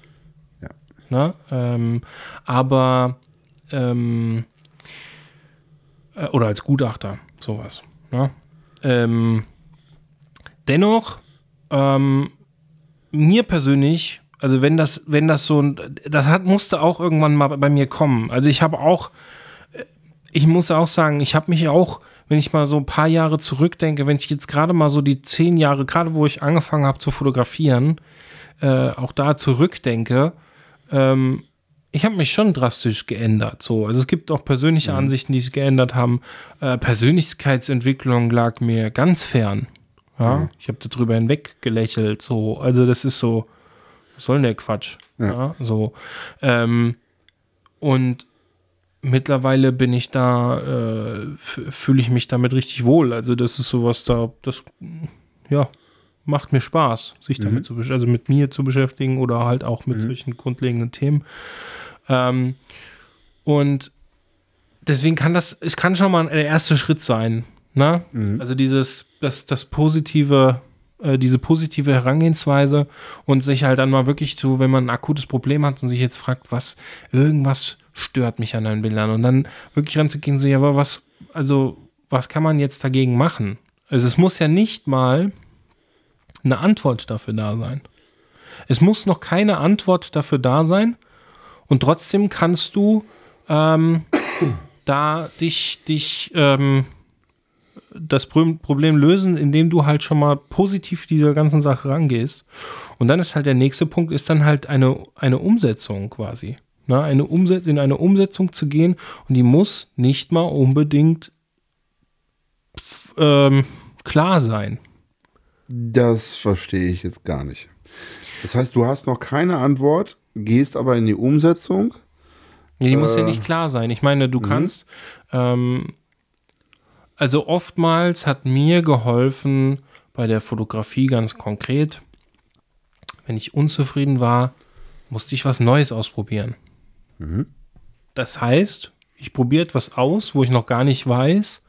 [SPEAKER 1] Ja.
[SPEAKER 2] Ne? Ähm, aber ähm, äh, oder als Gutachter, sowas. Ne? Ähm, dennoch, ähm, mir persönlich, also wenn das, wenn das so ein, das hat, musste auch irgendwann mal bei mir kommen. Also ich habe auch, äh, ich muss auch sagen, ich habe mich auch, wenn ich mal so ein paar Jahre zurückdenke, wenn ich jetzt gerade mal so die zehn Jahre, gerade wo ich angefangen habe zu fotografieren, äh, auch da zurückdenke, ähm, ich habe mich schon drastisch geändert. So. Also es gibt auch persönliche Ansichten, die sich geändert haben. Äh, Persönlichkeitsentwicklung lag mir ganz fern. Ja, ich habe darüber hinweg gelächelt. So, also das ist so, was soll denn der Quatsch? Ja, so. Ähm, und mittlerweile bin ich da, äh, fühle ich mich damit richtig wohl. Also das ist sowas da, das, ja, macht mir Spaß, sich damit zu besch- also mit mir zu beschäftigen oder halt auch mit solchen grundlegenden Themen. Ähm, und deswegen kann das, es kann schon mal der erste Schritt sein. Ne? Also dieses, das, das positive, äh, diese positive Herangehensweise und sich halt dann mal wirklich zu, wenn man ein akutes Problem hat und sich jetzt fragt, was, irgendwas stört mich an deinen Bildern und dann wirklich ranzugehen, so, ja, aber was, also, was kann man jetzt dagegen machen? Also es muss ja nicht mal eine Antwort dafür da sein. Es muss noch keine Antwort dafür da sein und trotzdem kannst du ähm, da dich, dich ähm, das Pro- Problem lösen, indem du halt schon mal positiv dieser ganzen Sache rangehst. Und dann ist halt der nächste Punkt, ist dann halt eine, eine Umsetzung quasi. Na, eine Umset in eine Umsetzung zu gehen und die muss nicht mal unbedingt ähm, klar sein.
[SPEAKER 1] Das verstehe ich jetzt gar nicht. Das heißt, du hast noch keine Antwort, gehst aber in die Umsetzung.
[SPEAKER 2] Die muss ja
[SPEAKER 1] Äh,
[SPEAKER 2] nicht klar sein. Ich meine, du kannst, ähm, also oftmals hat mir geholfen bei der Fotografie ganz konkret, wenn ich unzufrieden war, musste ich was Neues ausprobieren. Das heißt, ich probiere etwas aus, wo ich noch gar nicht weiß,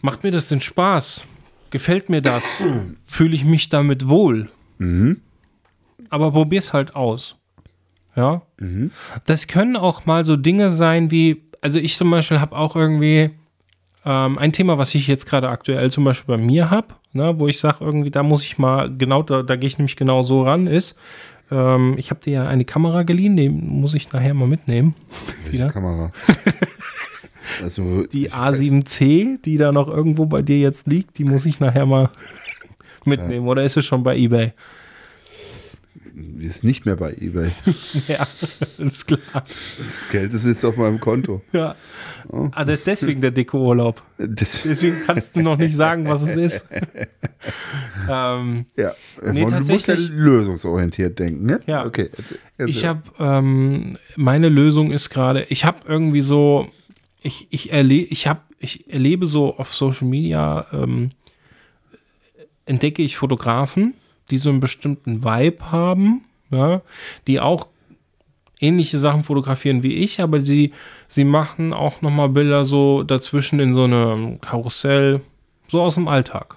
[SPEAKER 2] macht mir das denn Spaß? Gefällt mir das? Fühle ich mich damit wohl? Aber probier's halt aus. Ja. Das können auch mal so Dinge sein wie, also ich zum Beispiel habe auch irgendwie ähm, ein Thema, was ich jetzt gerade aktuell zum Beispiel bei mir habe, ne, wo ich sage, irgendwie, da muss ich mal genau, da, da gehe ich nämlich genau so ran, ist, ähm, ich habe dir ja eine Kamera geliehen, die muss ich nachher mal mitnehmen.
[SPEAKER 1] Welche? Kamera? also,
[SPEAKER 2] Die
[SPEAKER 1] ich weiß-
[SPEAKER 2] A7C, die da noch irgendwo bei dir jetzt liegt, die muss ich nachher mal mitnehmen. Oder ist es schon bei eBay?
[SPEAKER 1] Ist nicht mehr bei eBay.
[SPEAKER 2] Ja, ist klar.
[SPEAKER 1] Das Geld ist jetzt auf meinem Konto.
[SPEAKER 2] Ja. Ah, das- deswegen der dicke Urlaub. Deswegen kannst du noch nicht sagen, was es ist. ähm,
[SPEAKER 1] ja.
[SPEAKER 2] Nee,
[SPEAKER 1] du musst ja
[SPEAKER 2] tatsächlich-
[SPEAKER 1] lösungsorientiert denken, ne?
[SPEAKER 2] Ja.
[SPEAKER 1] Okay. erzähl- erzähl.
[SPEAKER 2] ich habe, ähm, meine Lösung ist gerade, ich habe irgendwie so, ich, ich, erle ich, hab, ich erlebe so auf Social Media, ähm, entdecke ich Fotografen, die so einen bestimmten Vibe haben, ja, die auch ähnliche Sachen fotografieren wie ich, aber sie, sie machen auch nochmal Bilder so dazwischen in so einem Karussell, so aus dem Alltag.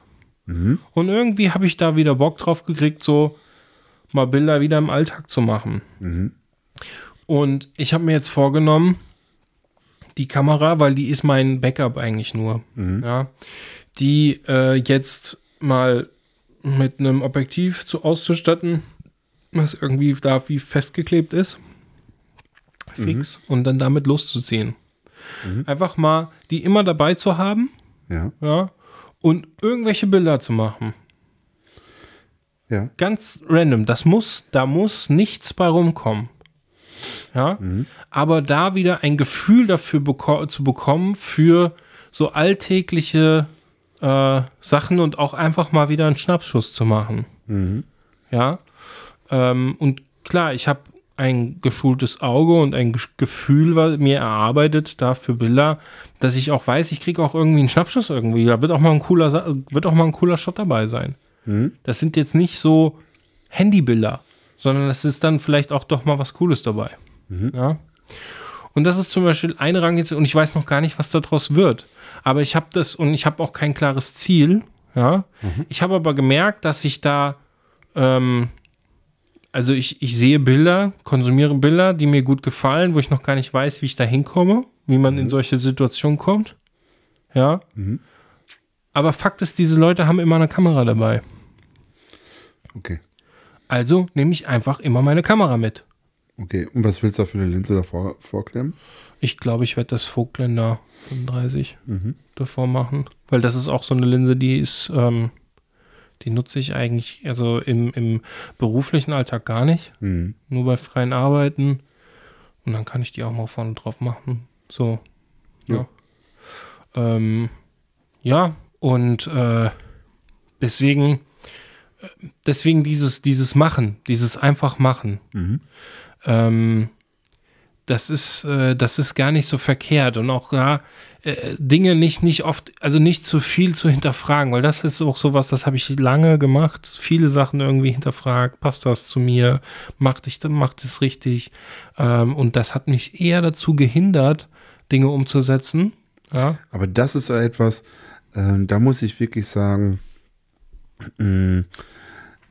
[SPEAKER 2] Und irgendwie habe ich da wieder Bock drauf gekriegt, so mal Bilder wieder im Alltag zu machen. Und ich habe mir jetzt vorgenommen, die Kamera, weil die ist mein Backup eigentlich nur, ja, die äh, jetzt mal mit einem Objektiv zu auszustatten, was irgendwie da wie festgeklebt ist, fix, und dann damit loszuziehen. Einfach mal die immer dabei zu haben,
[SPEAKER 1] Ja.
[SPEAKER 2] ja, und irgendwelche Bilder zu machen.
[SPEAKER 1] Ja.
[SPEAKER 2] Ganz random. Das muss, da muss nichts bei rumkommen. Ja. Aber da wieder ein Gefühl dafür beko zu bekommen für so alltägliche äh, Sachen und auch einfach mal wieder einen Schnappschuss zu machen. Ja. Ähm, und klar, ich habe ein geschultes Auge und ein Gefühl was mir erarbeitet da für Bilder, dass ich auch weiß, ich kriege auch irgendwie einen Schnappschuss irgendwie. Da wird auch mal ein cooler, Sa- wird auch mal ein cooler Shot dabei sein. Das sind jetzt nicht so Handybilder, sondern es ist dann vielleicht auch doch mal was Cooles dabei. Ja. Und das ist zum Beispiel eine Rangliste und ich weiß noch gar nicht, was daraus wird. Aber ich habe das und ich habe auch kein klares Ziel. Ja. Ich habe aber gemerkt, dass ich da, ähm, also ich, ich sehe Bilder, konsumiere Bilder, die mir gut gefallen, wo ich noch gar nicht weiß, wie ich da hinkomme, wie man in solche Situationen kommt. Ja. Aber Fakt ist, diese Leute haben immer eine Kamera dabei.
[SPEAKER 1] Okay.
[SPEAKER 2] Also nehme ich einfach immer meine Kamera mit.
[SPEAKER 1] Okay. Und was willst du da für eine Linse davor vorklemmen?
[SPEAKER 2] Ich glaube, ich werde das Vogtländer 35 davor machen, weil das ist auch so eine Linse, die ist, ähm, die nutze ich eigentlich, also im, im beruflichen Alltag gar nicht,
[SPEAKER 1] Mhm.
[SPEAKER 2] nur bei freien Arbeiten. Und dann kann ich die auch mal vorne drauf machen. So. Ja. Ja, ähm, ja und äh, deswegen, äh, deswegen dieses, dieses Machen, dieses einfach machen. Ähm, das ist, äh, das ist gar nicht so verkehrt und auch ja, äh, Dinge nicht, nicht oft, also nicht zu viel zu hinterfragen, weil das ist auch sowas, das habe ich lange gemacht, viele Sachen irgendwie hinterfragt, passt das zu mir, macht ich, macht es richtig ähm, und das hat mich eher dazu gehindert, Dinge umzusetzen. Ja,
[SPEAKER 1] Aber das ist etwas, ähm, da muss ich wirklich sagen, mh,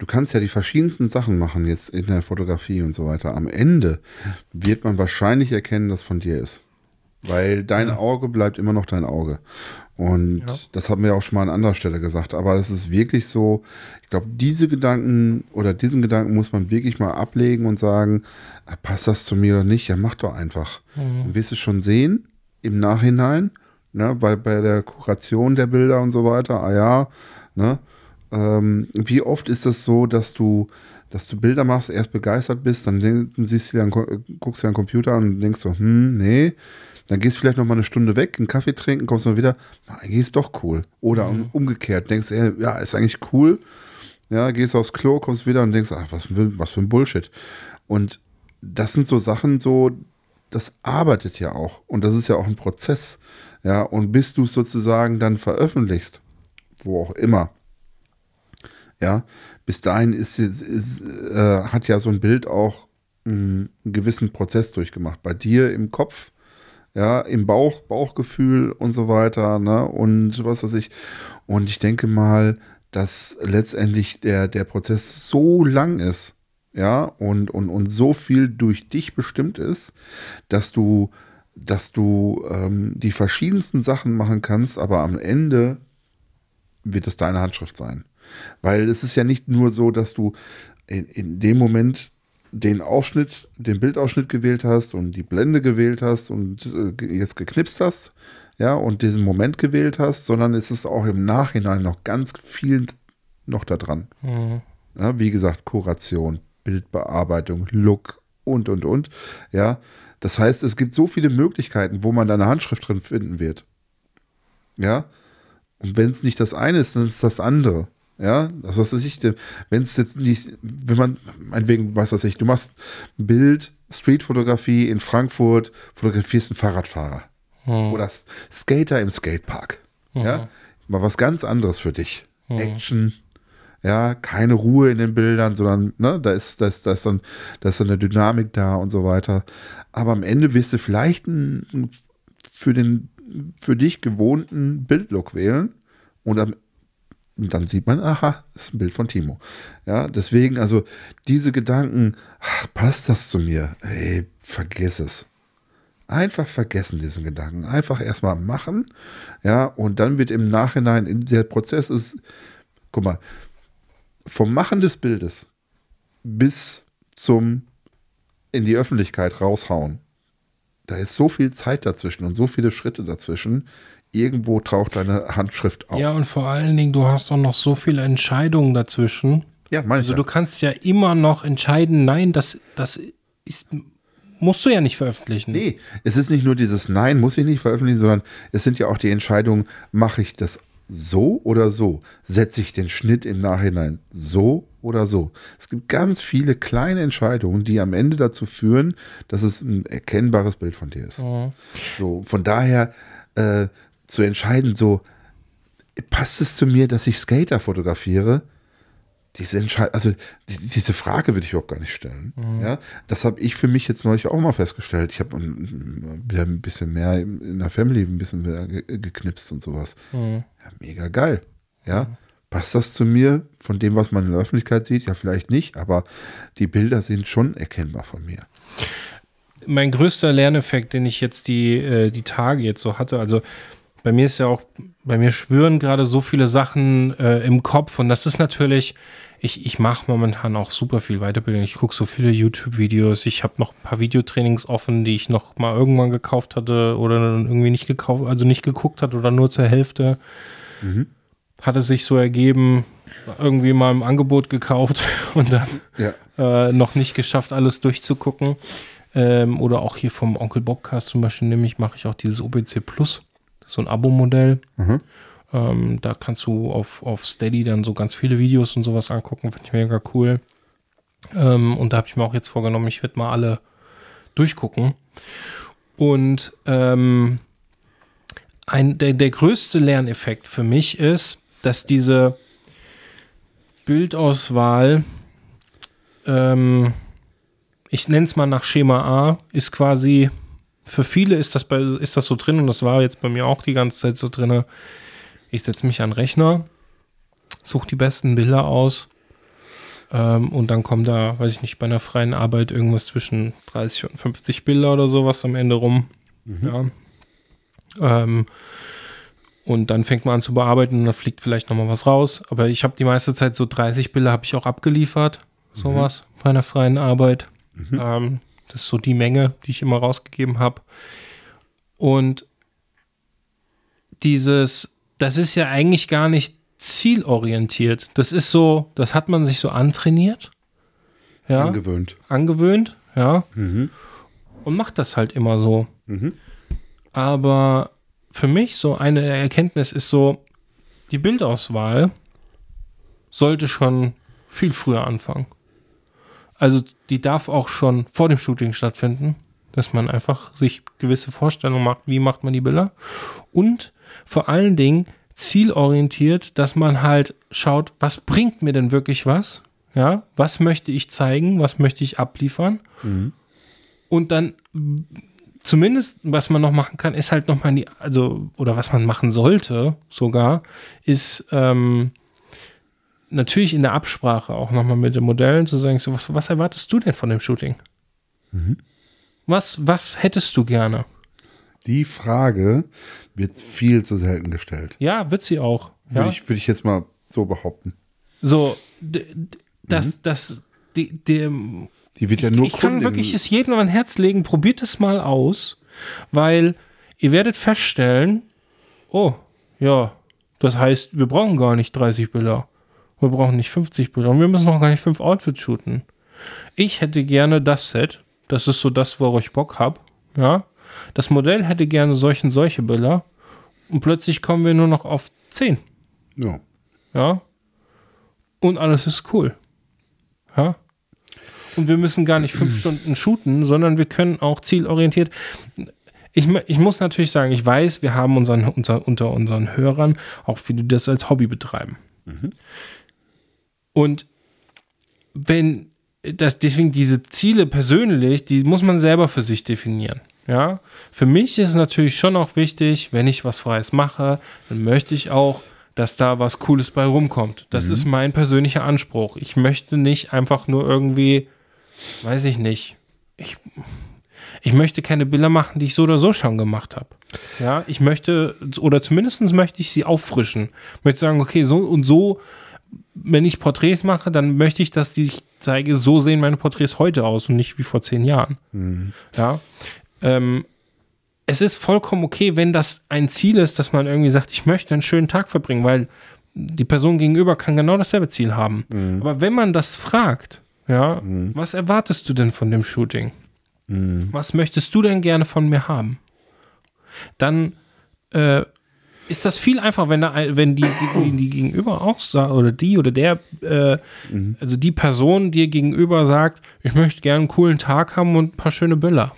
[SPEAKER 1] du kannst ja die verschiedensten Sachen machen jetzt in der Fotografie und so weiter. Am Ende wird man wahrscheinlich erkennen, dass von dir ist. Weil dein Auge bleibt immer noch dein Auge. Und
[SPEAKER 2] Ja.
[SPEAKER 1] das haben wir auch schon mal an anderer Stelle gesagt. Aber das ist wirklich so, ich glaube, diese Gedanken oder diesen Gedanken muss man wirklich mal ablegen und sagen, ah, passt das zu mir oder nicht? Ja, mach doch einfach. Dann wirst du schon sehen im Nachhinein, ne, bei, bei der Kuration der Bilder und so weiter, ah ja, ne, ähm, wie oft ist das so, dass du, dass du Bilder machst, erst begeistert bist, dann siehst du dir, einen- guckst dir einen Computer an und denkst so, hm, nee, dann gehst du vielleicht noch mal eine Stunde weg, einen Kaffee trinken, kommst mal wieder, na, eigentlich ist doch cool. Oder um, umgekehrt, denkst du, ey, ja, ist eigentlich cool, ja, gehst aufs Klo, kommst wieder und denkst, ach, was für, was für ein Bullshit. Und das sind so Sachen, so, das arbeitet ja auch. Und das ist ja auch ein Prozess. Ja, und bis du es sozusagen dann veröffentlichst, wo auch immer, ja, bis dahin ist, ist, äh, hat ja so ein Bild auch mh, einen gewissen Prozess durchgemacht. Bei dir im Kopf, ja, im Bauch, Bauchgefühl und so weiter, ne, und was weiß ich. Und ich denke mal, dass letztendlich der, der Prozess so lang ist, ja, und, und, und so viel durch dich bestimmt ist, dass du, dass du ähm, die verschiedensten Sachen machen kannst, aber am Ende wird es deine Handschrift sein. Weil es ist ja nicht nur so, dass du in, in dem Moment den Ausschnitt, den Bildausschnitt gewählt hast und die Blende gewählt hast und äh, jetzt geknipst hast, ja, und diesen Moment gewählt hast, sondern es ist auch im Nachhinein noch ganz viel noch da dran.
[SPEAKER 2] Mhm.
[SPEAKER 1] Ja, wie gesagt, Kuration, Bildbearbeitung, Look und, und, und. Ja, das heißt, es gibt so viele Möglichkeiten, wo man deine Handschrift drin finden wird. Ja, und wenn es nicht das eine ist, dann ist es das andere. Ja, das was weiß ich, wenn es jetzt nicht, wenn man, meinetwegen, was weiß ich, du machst ein Bild, Streetfotografie in Frankfurt, fotografierst einen Fahrradfahrer
[SPEAKER 2] Mhm.
[SPEAKER 1] oder Skater im Skatepark. Ja, mal was ganz anderes für dich. Action, ja, keine Ruhe in den Bildern, sondern ne, da ist, da ist, da ist dann, da ist dann eine Dynamik da und so weiter. Aber am Ende wirst du vielleicht einen, einen für den, für dich gewohnten Bildlook wählen und am und dann sieht man, aha, ist ein Bild von Timo. Ja, deswegen, also diese Gedanken, ach, passt das zu mir? Ey, vergiss es. Einfach vergessen diesen Gedanken. Einfach erstmal machen. Ja, und dann wird im Nachhinein, in der Prozess ist, guck mal, vom Machen des Bildes bis zum in die Öffentlichkeit raushauen, da ist so viel Zeit dazwischen und so viele Schritte dazwischen. Irgendwo taucht deine Handschrift auf.
[SPEAKER 2] Ja, und vor allen Dingen, du hast auch noch so viele Entscheidungen dazwischen.
[SPEAKER 1] Ja, meine ich
[SPEAKER 2] Also
[SPEAKER 1] ja.
[SPEAKER 2] du kannst ja immer noch entscheiden, nein, das, das ist, musst du ja nicht veröffentlichen.
[SPEAKER 1] Nee, es ist nicht nur dieses Nein, muss ich nicht veröffentlichen, sondern es sind ja auch die Entscheidungen, mache ich das so oder so? Setze ich den Schnitt im Nachhinein so oder so? Es gibt ganz viele kleine Entscheidungen, die am Ende dazu führen, dass es ein erkennbares Bild von dir ist.
[SPEAKER 2] Mhm.
[SPEAKER 1] So, von daher äh, zu entscheiden, so passt es zu mir, dass ich Skater fotografiere? Diese Entscheidung, also die, diese Frage würde ich überhaupt gar nicht stellen. Ja, das habe ich für mich jetzt neulich auch mal festgestellt. Ich habe ähm, wieder ein bisschen mehr in der Family ein bisschen mehr ge geknipst und sowas.
[SPEAKER 2] Mhm.
[SPEAKER 1] Ja, mega geil. Ja, passt das zu mir von dem, was man in der Öffentlichkeit sieht? Ja, vielleicht nicht, aber die Bilder sind schon erkennbar von mir.
[SPEAKER 2] mein größter Lerneffekt, den ich jetzt die, äh, die Tage jetzt so hatte, also bei mir ist ja auch, bei mir schwören gerade so viele Sachen äh, im Kopf und das ist natürlich, ich, ich mache momentan auch super viel Weiterbildung. Ich gucke so viele YouTube-Videos. Ich habe noch ein paar Videotrainings offen, die ich noch mal irgendwann gekauft hatte oder irgendwie nicht gekauft, also nicht geguckt hat oder nur zur Hälfte. Hat es sich so ergeben, irgendwie mal im Angebot gekauft und dann
[SPEAKER 1] Ja.
[SPEAKER 2] äh, noch nicht geschafft, alles durchzugucken. Ähm, oder auch hier vom Onkel Bobcast zum Beispiel, nämlich mache ich auch dieses OBC Plus. So ein Abo-Modell. Ähm, da kannst du auf, auf Steady dann so ganz viele Videos und sowas angucken. Finde ich mega cool. Ähm, und da habe ich mir auch jetzt vorgenommen, ich werde mal alle durchgucken. Und ähm, ein, der, der größte Lerneffekt für mich ist, dass diese Bildauswahl, ähm, ich nenne es mal nach Schema A, ist quasi, für viele ist das, bei, ist das so drin und das war jetzt bei mir auch die ganze Zeit so drin. Ich setze mich an den Rechner, suche die besten Bilder aus ähm, und dann kommt da, weiß ich nicht, bei einer freien Arbeit irgendwas zwischen 30 und 50 Bilder oder sowas am Ende rum. Ja. Ähm, und dann fängt man an zu bearbeiten und dann fliegt vielleicht nochmal was raus. Aber ich habe die meiste Zeit so 30 Bilder habe ich auch abgeliefert. Sowas bei einer freien Arbeit. Ähm, das ist so die Menge, die ich immer rausgegeben habe. Und dieses, das ist ja eigentlich gar nicht zielorientiert. Das ist so, das hat man sich so antrainiert. Ja
[SPEAKER 1] Angewöhnt.
[SPEAKER 2] angewöhnt, ja. Und macht das halt immer so. Aber für mich so eine Erkenntnis ist so, die Bildauswahl sollte schon viel früher anfangen. Also die darf auch schon vor dem Shooting stattfinden, dass man einfach sich gewisse Vorstellungen macht, wie macht man die Bilder. Und vor allen Dingen zielorientiert, dass man halt schaut, was bringt mir denn wirklich was? Ja, was möchte ich zeigen, was möchte ich abliefern? Und dann zumindest, was man noch machen kann, ist halt nochmal in die, also, oder was man machen sollte sogar, ist ähm, natürlich in der Absprache auch nochmal mit den Modellen zu sagen, so, was, was erwartest du denn von dem Shooting? Was, was hättest du gerne?
[SPEAKER 1] Die Frage wird viel zu selten gestellt.
[SPEAKER 2] Ja, wird sie auch.
[SPEAKER 1] Würde,
[SPEAKER 2] Ja?
[SPEAKER 1] ich, würde ich jetzt mal so behaupten.
[SPEAKER 2] So, d- d- das, das, die, die,
[SPEAKER 1] Die wird ja nur
[SPEAKER 2] ich kann
[SPEAKER 1] Kundin-
[SPEAKER 2] wirklich es jedem an Herz legen, probiert es mal aus, weil ihr werdet feststellen, oh, ja, das heißt, wir brauchen gar nicht 30 Bilder. Wir brauchen nicht 50 Bilder und wir müssen auch gar nicht fünf Outfits shooten. Ich hätte gerne das Set, das ist so das, worauf ich Bock habe, ja. Das Modell hätte gerne solche und solche Bilder und plötzlich kommen wir nur noch auf 10,
[SPEAKER 1] Ja.
[SPEAKER 2] ja. Und alles ist cool. Ja. Und wir müssen gar nicht fünf Stunden shooten, sondern wir können auch zielorientiert. Ich, ich muss natürlich sagen, ich weiß, wir haben unseren, unser, unter unseren Hörern auch viele, die das als Hobby betreiben. Und wenn das, deswegen diese Ziele persönlich, die muss man selber für sich definieren. Ja, für mich ist es natürlich schon auch wichtig, wenn ich was Freies mache, dann möchte ich auch, dass da was Cooles bei rumkommt. Das ist mein persönlicher Anspruch. Ich möchte nicht einfach nur irgendwie, weiß ich nicht, ich, ich möchte keine Bilder machen, die ich so oder so schon gemacht habe. Ja, ich möchte, oder zumindest möchte ich sie auffrischen. Ich möchte sagen, okay, so und so, wenn ich Porträts mache, dann möchte ich, dass die ich zeige, so sehen meine Porträts heute aus und nicht wie vor zehn Jahren. Ja. Ähm, es ist vollkommen okay, wenn das ein Ziel ist, dass man irgendwie sagt, ich möchte einen schönen Tag verbringen, weil die Person gegenüber kann genau dasselbe Ziel haben. Aber wenn man das fragt, ja, was erwartest du denn von dem Shooting? Was möchtest du denn gerne von mir haben? Dann äh, ist das viel einfacher, wenn, da, wenn die, die, die gegenüber auch sagt, oder die oder der, äh, also die Person dir gegenüber sagt, ich möchte gerne einen coolen Tag haben und ein paar schöne Bilder.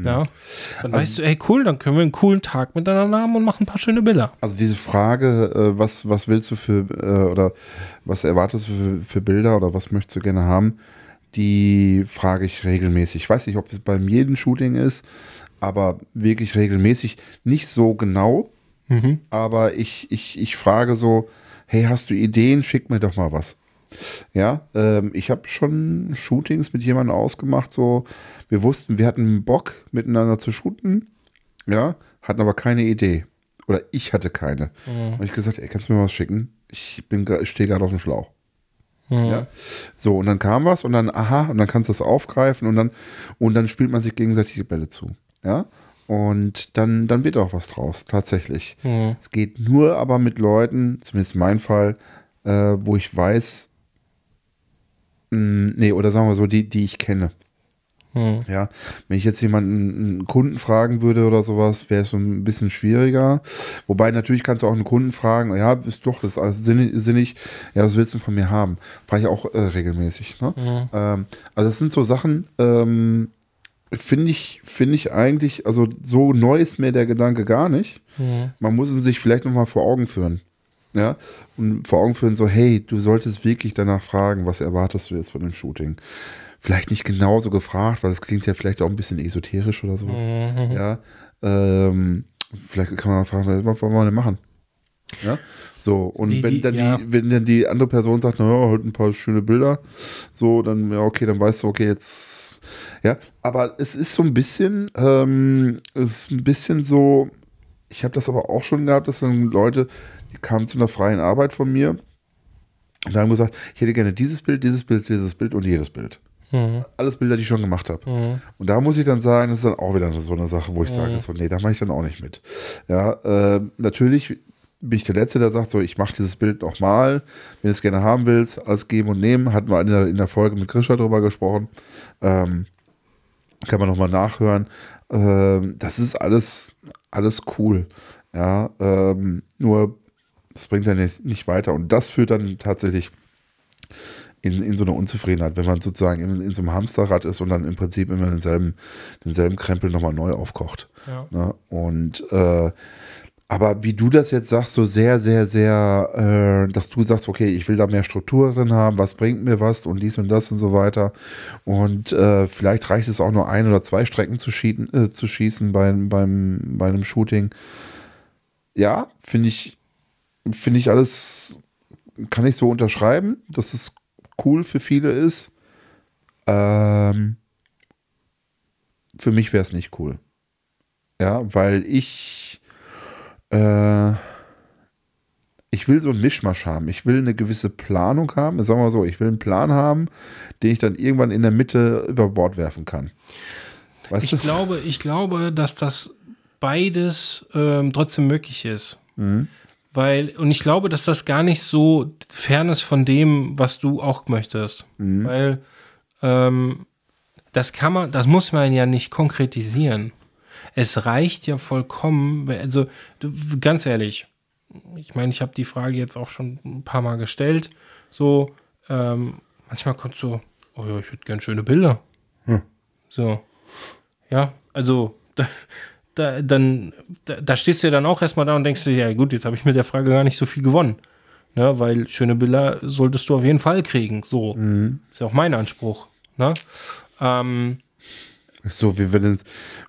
[SPEAKER 2] Ja, dann weißt du, ey, cool, dann können wir einen coolen Tag miteinander haben und machen ein paar schöne Bilder.
[SPEAKER 1] Also diese Frage, äh, was, was willst du für, äh, oder was erwartest du für, für Bilder oder was möchtest du gerne haben, die frage ich regelmäßig. Ich weiß nicht, ob es beim jedem Shooting ist, aber wirklich regelmäßig. Nicht so genau, aber ich, ich, ich frage so, hey, hast du Ideen? Schick mir doch mal was. Ja, ähm, ich habe schon Shootings mit jemandem ausgemacht, so, wir wussten, wir hatten Bock, miteinander zu shooten, ja, hatten aber keine Idee. Oder ich hatte keine. Und ich gesagt, ey, kannst du mir was schicken? Ich bin ich stehe gerade auf dem Schlauch. Ja. So, und dann kam was und dann, aha, und dann kannst du das aufgreifen und dann, und dann spielt man sich gegenseitig die Bälle zu. Ja. Und dann, dann wird auch was draus, tatsächlich. Es geht nur aber mit Leuten, zumindest in meinem Fall, äh, wo ich weiß, mh, nee, oder sagen wir so, die, die ich kenne. Ja, wenn ich jetzt jemanden, einen Kunden fragen würde oder sowas, wäre es so ein bisschen schwieriger. Wobei natürlich kannst du auch einen Kunden fragen, ja, ist doch, das ist alles sinnig, sinnig ja, was willst du von mir haben? Frage ich auch äh, regelmäßig. Ne? Ähm, also das sind so Sachen, ähm, finde ich, finde ich eigentlich, also so neu ist mir der Gedanke gar nicht. Man muss ihn sich vielleicht nochmal vor Augen führen. Ja, und vor Augen führen, so, hey, du solltest wirklich danach fragen, was erwartest du jetzt von dem Shooting? Vielleicht nicht genauso gefragt, weil das klingt ja vielleicht auch ein bisschen esoterisch oder sowas. Ja, ähm, vielleicht kann man fragen, was wollen wir denn machen? Ja, so, und
[SPEAKER 2] Die-
[SPEAKER 1] wenn,
[SPEAKER 2] die-
[SPEAKER 1] dann
[SPEAKER 2] ja.
[SPEAKER 1] die, wenn dann die andere Person sagt, naja, halt ein paar schöne Bilder, so, dann, ja, okay, dann weißt du, okay, jetzt, ja, aber es ist so ein bisschen, ähm, es ist ein bisschen so, ich habe das aber auch schon gehabt, dass dann Leute, die kamen zu einer freien Arbeit von mir und haben gesagt, ich hätte gerne dieses Bild, dieses Bild, dieses Bild und jedes Bild. Alles Bilder, die ich schon gemacht habe. Und da muss ich dann sagen, das ist dann auch wieder so eine Sache, wo ich sage, so, nee, da mache ich dann auch nicht mit. Ja, äh, natürlich bin ich der Letzte, der sagt, so, ich mache dieses Bild nochmal, wenn du es gerne haben willst, alles geben und nehmen. Hatten wir in der, in der Folge mit Grisha drüber gesprochen. Ähm, kann man nochmal nachhören. Ähm, das ist alles, alles cool. Ja, ähm, nur das bringt dann nicht, nicht weiter. Und das führt dann tatsächlich in, in so eine Unzufriedenheit, wenn man sozusagen in, in so einem Hamsterrad ist und dann im Prinzip immer denselben, denselben Krempel nochmal neu aufkocht.
[SPEAKER 2] Ja.
[SPEAKER 1] Ne? Und äh, aber wie du das jetzt sagst, so sehr, sehr, sehr, äh, dass du sagst, okay, ich will da mehr Struktur drin haben, was bringt mir was und dies und das und so weiter. Und äh, vielleicht reicht es auch nur ein oder zwei Strecken zu, schieden, äh, zu schießen beim, beim, bei einem Shooting. Ja, finde ich, finde ich alles, kann ich so unterschreiben, dass es cool für viele ist. Ähm, für mich wäre es nicht cool. Ja, weil ich, äh, ich will so einen Mischmasch haben. Ich will eine gewisse Planung haben. Sagen wir mal so, ich will einen Plan haben, den ich dann irgendwann in der Mitte über Bord werfen kann. Weißt
[SPEAKER 2] Ich
[SPEAKER 1] du?
[SPEAKER 2] glaube, ich glaube, dass das beides ähm, trotzdem möglich ist.
[SPEAKER 1] Mhm.
[SPEAKER 2] Weil, und ich glaube, dass das gar nicht so fern ist von dem, was du auch möchtest.
[SPEAKER 1] Mhm.
[SPEAKER 2] Weil ähm, das kann man, das muss man ja nicht konkretisieren. Es reicht ja vollkommen, also ganz ehrlich, ich meine, ich habe die Frage jetzt auch schon ein paar Mal gestellt. So, ähm, manchmal kommt so, oh ja, ich hätte gern schöne Bilder. So. Ja, also da, da, dann, da, da stehst du ja dann auch erstmal da und denkst dir, ja gut, jetzt habe ich mit der Frage gar nicht so viel gewonnen. Ne, weil schöne Bilder solltest du auf jeden Fall kriegen. So. Ist ja auch mein Anspruch. Ne? Ähm,
[SPEAKER 1] So, wie wenn, du-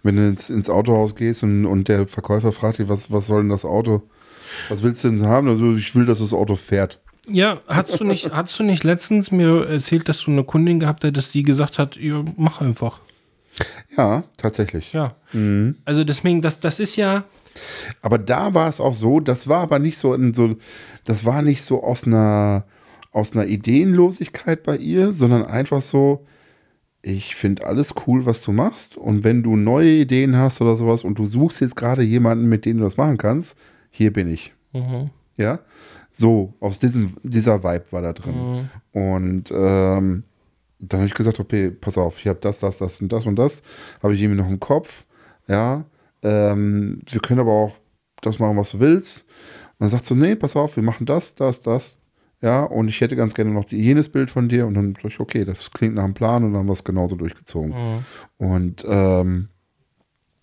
[SPEAKER 1] wenn du ins, ins Autohaus gehst und, und der Verkäufer fragt dich, was, was soll denn das Auto? Was willst du denn haben? Also, ich will, dass das Auto fährt.
[SPEAKER 2] ja, hast du nicht, hast du nicht letztens mir erzählt, dass du eine Kundin gehabt hättest, die gesagt hat, ja, mach einfach.
[SPEAKER 1] Ja, tatsächlich.
[SPEAKER 2] Ja. Also deswegen, das, das ist ja,
[SPEAKER 1] Aber da war es auch so, das war aber nicht so in so, das war nicht so aus einer, aus einer Ideenlosigkeit bei ihr, sondern einfach so, ich finde alles cool, was du machst. Und wenn du neue Ideen hast oder sowas und du suchst jetzt gerade jemanden, mit dem du das machen kannst, hier bin ich.
[SPEAKER 2] mhm,
[SPEAKER 1] Ja. So, aus diesem, dieser Vibe war da drin. Und ähm, dann habe ich gesagt, okay, pass auf, ich habe das, das, das und das und das. Habe ich irgendwie noch im Kopf. Ja. Ähm, wir können aber auch das machen, was du willst. Und dann sagt sie, nee, pass auf, wir machen das, das, das. Ja, und ich hätte ganz gerne noch die, jenes Bild von dir. Und dann sag ich, okay, das klingt nach einem Plan und dann haben wir es genauso durchgezogen. Und ähm,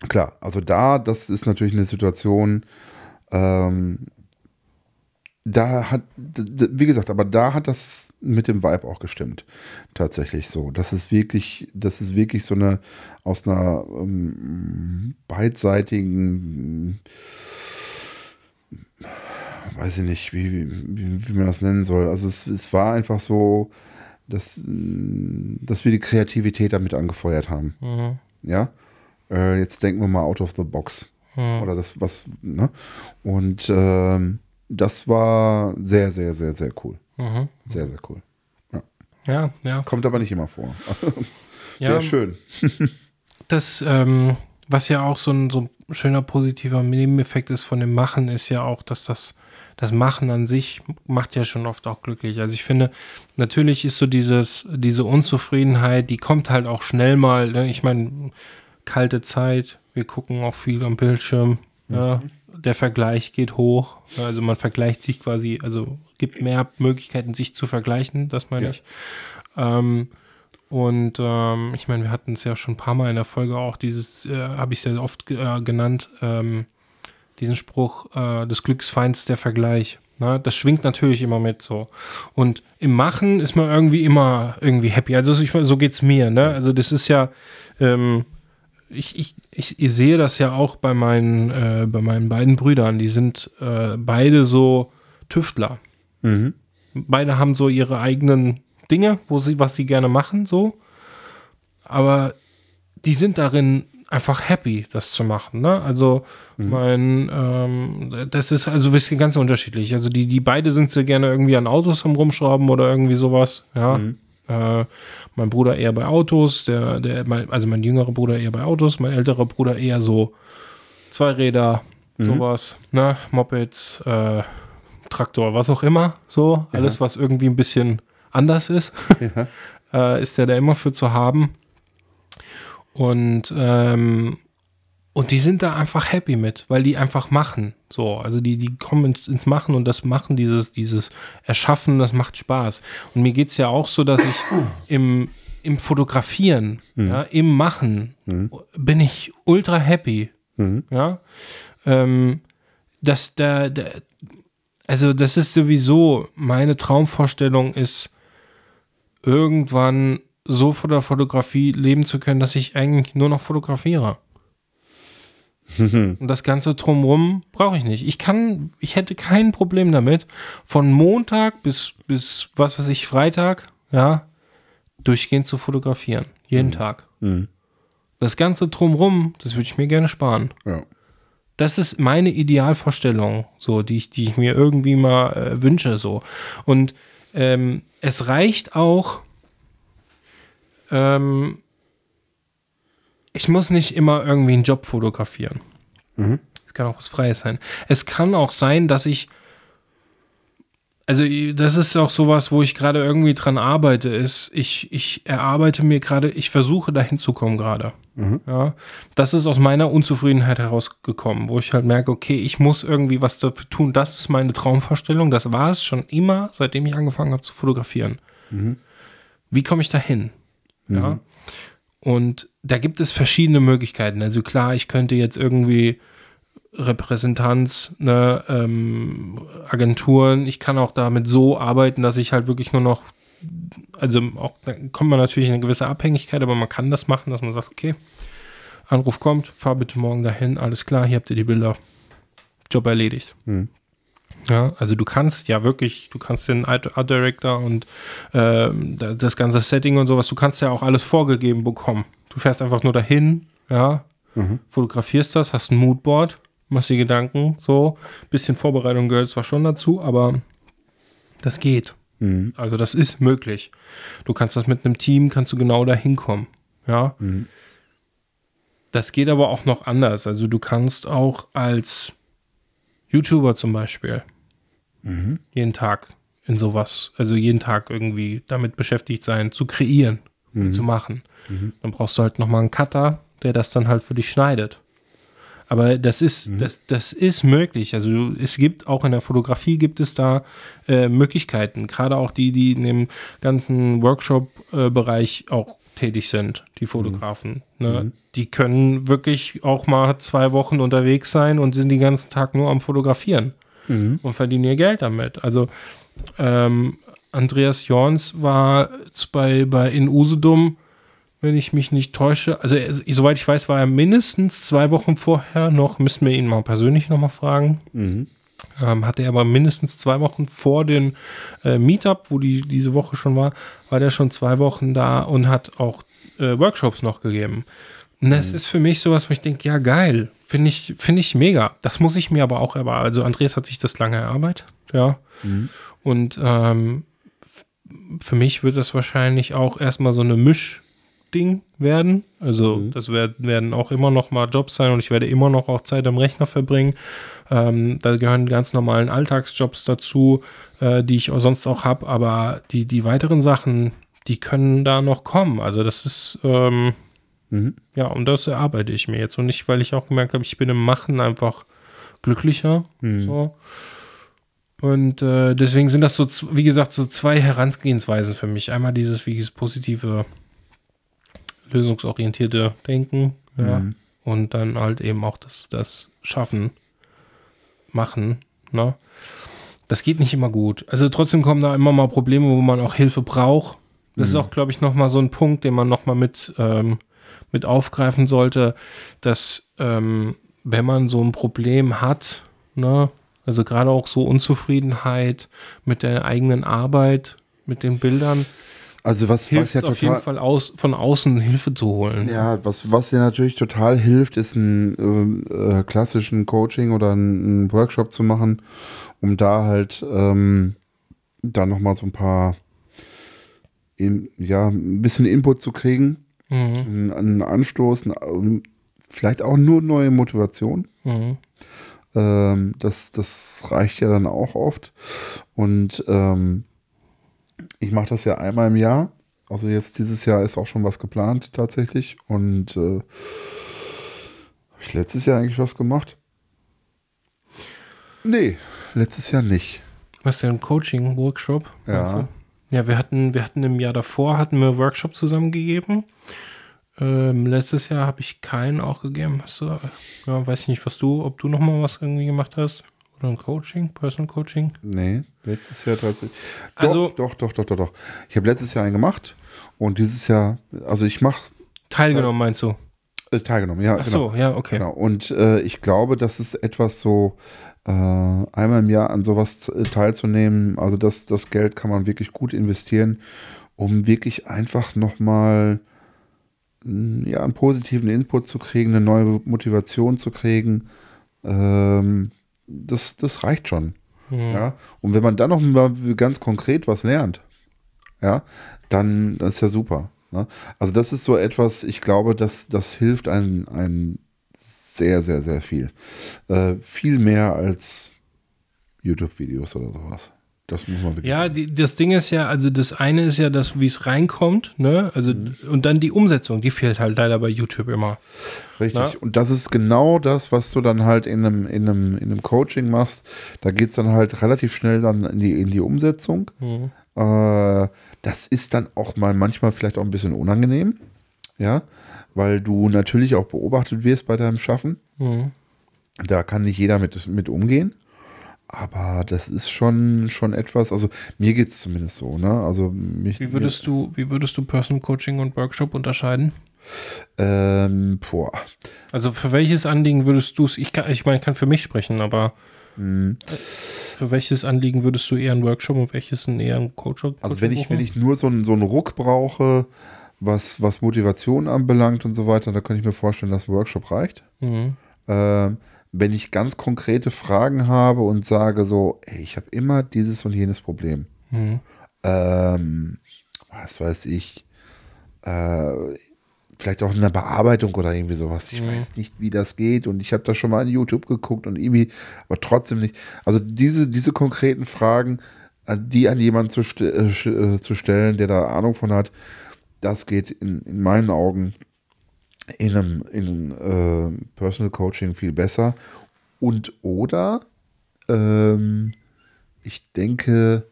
[SPEAKER 1] klar, also da, das ist natürlich eine Situation, ähm, da hat, wie gesagt, aber da hat das mit dem Vibe auch gestimmt. Tatsächlich so. Das ist wirklich, das ist wirklich so eine, aus einer ähm, beidseitigen, weiß ich nicht, wie, wie, wie man das nennen soll. Also es, es war einfach so, dass, mm, dass wir die Kreativität damit angefeuert haben.
[SPEAKER 2] mhm,
[SPEAKER 1] Ja. Äh, jetzt denken wir mal out of the box.
[SPEAKER 2] mhm.
[SPEAKER 1] Oder das, was, ne? Und ähm, das war sehr, sehr, sehr, sehr cool.
[SPEAKER 2] Mhm.
[SPEAKER 1] Sehr, sehr cool.
[SPEAKER 2] Ja, ja.
[SPEAKER 1] Kommt aber nicht immer vor.
[SPEAKER 2] ja
[SPEAKER 1] Sehr schön.
[SPEAKER 2] Das, ähm, was ja auch so ein, so ein schöner positiver Nebeneffekt ist von dem Machen, ist ja auch, dass das, das Machen an sich macht ja schon oft auch glücklich. Also ich finde, natürlich ist so dieses, diese Unzufriedenheit, die kommt halt auch schnell mal. Ne? Ich meine, kalte Zeit, wir gucken auch viel am Bildschirm. Ja, der Vergleich geht hoch. Also man vergleicht sich quasi, also gibt mehr Möglichkeiten, sich zu vergleichen, das meine
[SPEAKER 1] Ja.
[SPEAKER 2] ich. Ähm, und ähm, ich meine, wir hatten es ja schon ein paar Mal in der Folge auch, dieses, äh, habe ich sehr oft äh, genannt, ähm, diesen Spruch äh, des Glücksfeinds der Vergleich. Ne? Das schwingt natürlich immer mit so. Und im Machen ist man irgendwie immer irgendwie happy. Also ich, so geht es mir. Ne? Also das ist ja, ähm, ich, ich, ich, ich sehe das ja auch bei meinen, äh, bei meinen beiden Brüdern. Die sind äh, beide so Tüftler
[SPEAKER 1] Mhm.
[SPEAKER 2] beide haben so ihre eigenen Dinge, wo sie, was sie gerne machen, so. Aber die sind darin einfach happy, das zu machen, ne? Also, mein, ähm, das ist also wirklich ganz unterschiedlich. Also, die, die beide sind sehr gerne irgendwie an Autos am Rumschrauben oder irgendwie sowas, ja. Äh, mein Bruder eher bei Autos, der, der, mein, also mein jüngerer Bruder eher bei Autos, mein älterer Bruder eher so Zweiräder, sowas, ne? Mopeds, äh, Traktor, was auch immer, so. Alles, was irgendwie ein bisschen anders ist, äh, ist der da immer für zu haben. Und, ähm, und die sind da einfach happy mit, weil die einfach machen. So, also die, die kommen ins, ins Machen und das Machen, dieses, dieses Erschaffen, das macht Spaß. Und mir geht es ja auch so, dass ich im, im Fotografieren, ja, im Machen, bin ich ultra happy. Ja. Ähm, dass der, der, also das ist sowieso meine Traumvorstellung ist, irgendwann so von der Fotografie leben zu können, dass ich eigentlich nur noch fotografiere. Und das Ganze drumrum brauche ich nicht. Ich kann, ich hätte kein Problem damit, von Montag bis, bis was weiß ich, Freitag, ja, durchgehend zu fotografieren. Jeden Tag.
[SPEAKER 1] Mhm.
[SPEAKER 2] Das Ganze drumrum, das würde ich mir gerne sparen.
[SPEAKER 1] Ja.
[SPEAKER 2] Das ist meine Idealvorstellung, so, die ich, die ich mir irgendwie mal äh, wünsche, so. Und ähm, es reicht auch, ähm, ich muss nicht immer irgendwie einen Job fotografieren. Es kann auch was Freies sein. Es kann auch sein, dass ich also das ist auch sowas, wo ich gerade irgendwie dran arbeite, ist, ich, ich erarbeite mir gerade, ich versuche dahin zu kommen gerade. Ja, das ist aus meiner Unzufriedenheit herausgekommen, wo ich halt merke, okay, ich muss irgendwie was dafür tun. Das ist meine Traumvorstellung. Das war es schon immer, seitdem ich angefangen habe zu fotografieren. Wie komme ich dahin? Ja. Und da gibt es verschiedene Möglichkeiten. Also klar, ich könnte jetzt irgendwie Repräsentanz, ne, ähm, Agenturen. Ich kann auch damit so arbeiten, dass ich halt wirklich nur noch, also auch, da kommt man natürlich in eine gewisse Abhängigkeit, aber man kann das machen, dass man sagt, okay, Anruf kommt, fahr bitte morgen dahin, alles klar, hier habt ihr die Bilder. Job erledigt. Ja, also du kannst ja wirklich, du kannst den Art Director und da- das ganze Setting und sowas, du kannst ja auch alles vorgegeben bekommen. Du fährst einfach nur dahin, ja, fotografierst das, hast ein Moodboard, machst dir Gedanken, so. Bisschen Vorbereitung gehört zwar schon dazu, aber das geht. Also das ist möglich. Du kannst das mit einem Team, kannst du genau dahin kommen, ja. Das geht aber auch noch anders. Also du kannst auch als YouTuber zum Beispiel jeden Tag in sowas, also jeden Tag irgendwie damit beschäftigt sein, zu kreieren, und zu machen. Dann brauchst du halt nochmal einen Cutter, der das dann halt für dich schneidet. Aber das ist, das, das ist möglich. Also es gibt auch in der Fotografie gibt es da äh, Möglichkeiten. Gerade auch die, die in dem ganzen Workshop-Bereich auch tätig sind, die Fotografen. Ne? Die können wirklich auch mal zwei Wochen unterwegs sein und sind den ganzen Tag nur am Fotografieren und verdienen ihr Geld damit. Also ähm, Andreas Jorns war bei, bei in Usedom, wenn ich mich nicht täusche, also er, soweit ich weiß, war er mindestens zwei Wochen vorher noch, müssten wir ihn mal persönlich nochmal fragen. Ähm, hatte er aber mindestens zwei Wochen vor dem äh, Meetup, wo die diese Woche schon war, war der schon zwei Wochen da und hat auch äh, Workshops noch gegeben. Und das ist für mich sowas, wo ich denke, ja geil, finde ich, finde ich mega. Das muss ich mir aber auch erarbeiten. Also Andreas hat sich das lange erarbeitet, ja. Und ähm, für mich wird das wahrscheinlich auch erstmal so eine Mischding werden. Also das werd, werden auch immer noch mal Jobs sein und ich werde immer noch auch Zeit am Rechner verbringen. Ähm, da gehören ganz normalen Alltagsjobs dazu, äh, die ich auch sonst auch habe, aber die, die weiteren Sachen, die können da noch kommen. Also das ist, ähm, ja, und das erarbeite ich mir jetzt. Und nicht, weil ich auch gemerkt habe, ich bin im Machen einfach glücklicher. So. Und äh, deswegen sind das so, wie gesagt, so zwei Herangehensweisen für mich. Einmal dieses, wie dieses positive, lösungsorientierte Denken, ja. Und dann halt eben auch das, das Schaffen, Machen, ne? Das geht nicht immer gut. Also trotzdem kommen da immer mal Probleme, wo man auch Hilfe braucht. Das ist auch, glaube ich, noch mal so ein Punkt, den man noch mal mit, ähm, mit aufgreifen sollte, dass ähm, wenn man so ein Problem hat, ne, also gerade auch so Unzufriedenheit mit der eigenen Arbeit, mit den Bildern,
[SPEAKER 1] Also was, was
[SPEAKER 2] hilft
[SPEAKER 1] ja
[SPEAKER 2] es auf jeden
[SPEAKER 1] total,
[SPEAKER 2] Fall aus, von außen Hilfe zu holen.
[SPEAKER 1] ja, was, was dir natürlich total hilft, ist einen ähm, äh, klassischen Coaching oder einen Workshop zu machen, um da halt ähm, da nochmal so ein paar, in, ja, ein bisschen Input zu kriegen,
[SPEAKER 2] Mhm.
[SPEAKER 1] einen, einen Anstoß, einen, vielleicht auch nur neue Motivation.
[SPEAKER 2] Mhm.
[SPEAKER 1] Ähm, das, das reicht ja dann auch oft. Und ähm, ich mache das ja einmal im Jahr. Also jetzt dieses Jahr ist auch schon was geplant tatsächlich. Und äh, habe ich letztes Jahr eigentlich was gemacht? Nee, letztes Jahr nicht.
[SPEAKER 2] Was denn, Coaching-Workshop?
[SPEAKER 1] Ja.
[SPEAKER 2] Ja, wir hatten, wir hatten im Jahr davor, hatten wir einen Workshop zusammengegeben. Ähm, letztes Jahr habe ich keinen auch gegeben. Hast du, ja, weiß ich nicht, was du, ob du noch mal was irgendwie gemacht hast. Oder ein Coaching, Personal Coaching.
[SPEAKER 1] Nee, letztes Jahr tatsächlich. Doch,
[SPEAKER 2] Also-
[SPEAKER 1] doch, doch, doch, doch, doch. Ich habe letztes Jahr einen gemacht und dieses Jahr, also ich mache
[SPEAKER 2] Teilgenommen, meinst du?
[SPEAKER 1] äh, teilgenommen, ja.
[SPEAKER 2] Ach
[SPEAKER 1] genau.
[SPEAKER 2] so, ja, okay.
[SPEAKER 1] Genau. Und äh, ich glaube, das ist etwas so, einmal im Jahr an sowas äh, teilzunehmen. Also das, das Geld kann man wirklich gut investieren, um wirklich einfach nochmal ja, einen positiven Input zu kriegen, eine neue Motivation zu kriegen. Ähm, das, das reicht schon. Ja? Und wenn man dann noch mal ganz konkret was lernt, ja, dann das ist ja super. Ne? Also das ist so etwas, ich glaube, das, das hilft einem, einem sehr, sehr, sehr viel. Äh, viel mehr als YouTube-Videos oder sowas. Das muss man wirklich
[SPEAKER 2] Ja, die, das Ding ist ja, also das eine ist ja das, wie es reinkommt, ne? Also und dann die Umsetzung, die fehlt halt leider bei YouTube immer.
[SPEAKER 1] Richtig.
[SPEAKER 2] Na?
[SPEAKER 1] Und das ist genau das, was du dann halt in einem, in einem, in einem Coaching machst. Da geht es dann halt relativ schnell dann in die, in die Umsetzung. Äh, das ist dann auch mal manchmal vielleicht auch ein bisschen unangenehm. Ja, weil du natürlich auch beobachtet wirst bei deinem Schaffen.
[SPEAKER 2] Mhm.
[SPEAKER 1] Da kann nicht jeder mit, mit umgehen. Aber das ist schon, schon etwas, also mir geht es zumindest so, ne? Also mich,
[SPEAKER 2] Wie würdest du, wie würdest du Personal Coaching und Workshop unterscheiden?
[SPEAKER 1] ähm, boah.
[SPEAKER 2] Also für welches Anliegen würdest du es, ich kann, ich meine, ich kann für mich sprechen, aber
[SPEAKER 1] Mhm.
[SPEAKER 2] für welches Anliegen würdest du eher einen Workshop und welches eher einen Coach?
[SPEAKER 1] Also wenn ich, wenn ich nur so einen, so einen Ruck brauche, was, was Motivation anbelangt und so weiter, da kann ich mir vorstellen, dass Workshop reicht.
[SPEAKER 2] Mhm.
[SPEAKER 1] Ähm, wenn ich ganz konkrete Fragen habe und sage so, ey, ich habe immer dieses und jenes Problem.
[SPEAKER 2] Mhm.
[SPEAKER 1] Ähm, was weiß ich, äh, vielleicht auch in der Bearbeitung oder irgendwie sowas. Ich
[SPEAKER 2] Mhm.
[SPEAKER 1] weiß nicht, wie das geht und ich habe da schon mal in YouTube geguckt und irgendwie, aber trotzdem nicht. Also diese, diese konkreten Fragen, die an jemanden zu, st äh, äh, zu stellen, der da Ahnung von hat, das geht in, in meinen Augen in einem, in einem äh, Personal Coaching viel besser. Und oder ähm, ich denke,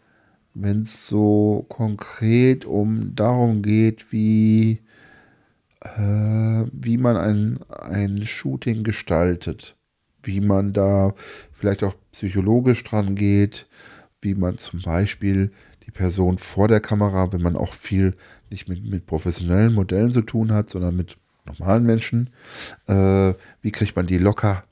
[SPEAKER 1] wenn es so konkret um darum geht, wie, äh, wie man ein, ein Shooting gestaltet, wie man da vielleicht auch psychologisch dran geht, wie man zum Beispiel die Person vor der Kamera, wenn man auch viel nicht mit, mit professionellen Modellen zu tun hat, sondern mit normalen Menschen, äh, wie kriegt man die locker?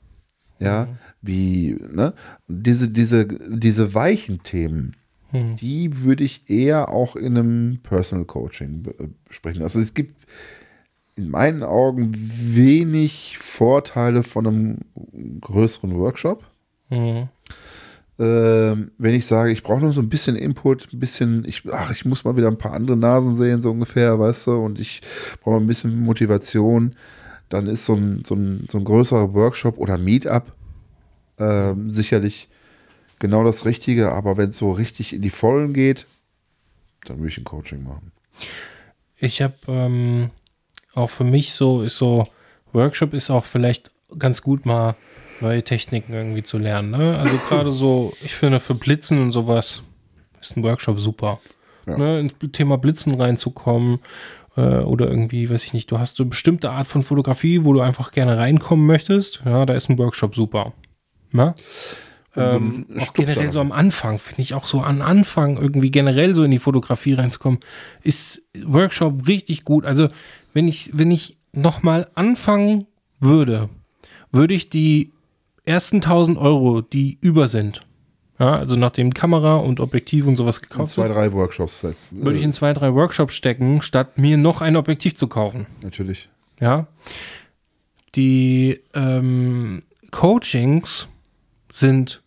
[SPEAKER 1] Ja, wie, ne? Diese, diese, diese weichen Themen,
[SPEAKER 2] Mhm.
[SPEAKER 1] die würde ich eher auch in einem Personal Coaching be- besprechen. Also es gibt in meinen Augen wenig Vorteile von einem größeren Workshop.
[SPEAKER 2] Mhm.
[SPEAKER 1] Ähm, wenn ich sage, ich brauche noch so ein bisschen Input, ein bisschen, ich, ach, ich muss mal wieder ein paar andere Nasen sehen, so ungefähr, weißt du, und ich brauche ein bisschen Motivation, dann ist so ein, so ein, so ein größerer Workshop oder Meetup ähm, sicherlich genau das Richtige, aber wenn es so richtig in die Vollen geht, dann würde ich ein Coaching machen.
[SPEAKER 2] Ich habe ähm, auch für mich so, ist so, Workshop ist auch vielleicht ganz gut mal neue Techniken irgendwie zu lernen. Ne? Also gerade so, ich finde für Blitzen und sowas ist ein Workshop super.
[SPEAKER 1] Ja.
[SPEAKER 2] Ne? Ins Thema Blitzen reinzukommen äh, oder irgendwie, weiß ich nicht, du hast so eine bestimmte Art von Fotografie, wo du einfach gerne reinkommen möchtest. Ja, da ist ein Workshop super. Ne?
[SPEAKER 1] So
[SPEAKER 2] Ähm, auch generell so am Anfang, finde ich auch so am Anfang irgendwie generell so in die Fotografie reinzukommen, ist Workshop richtig gut. Also wenn ich, wenn ich nochmal anfangen würde, würde ich die ersten 1000 Euro, die über sind, ja, also nachdem Kamera und Objektiv und sowas gekauft
[SPEAKER 1] zwei,
[SPEAKER 2] sind,
[SPEAKER 1] drei Workshops. äh,
[SPEAKER 2] würde ich in zwei, drei Workshops stecken, statt mir noch ein Objektiv zu kaufen.
[SPEAKER 1] Natürlich.
[SPEAKER 2] Ja. Die ähm, Coachings sind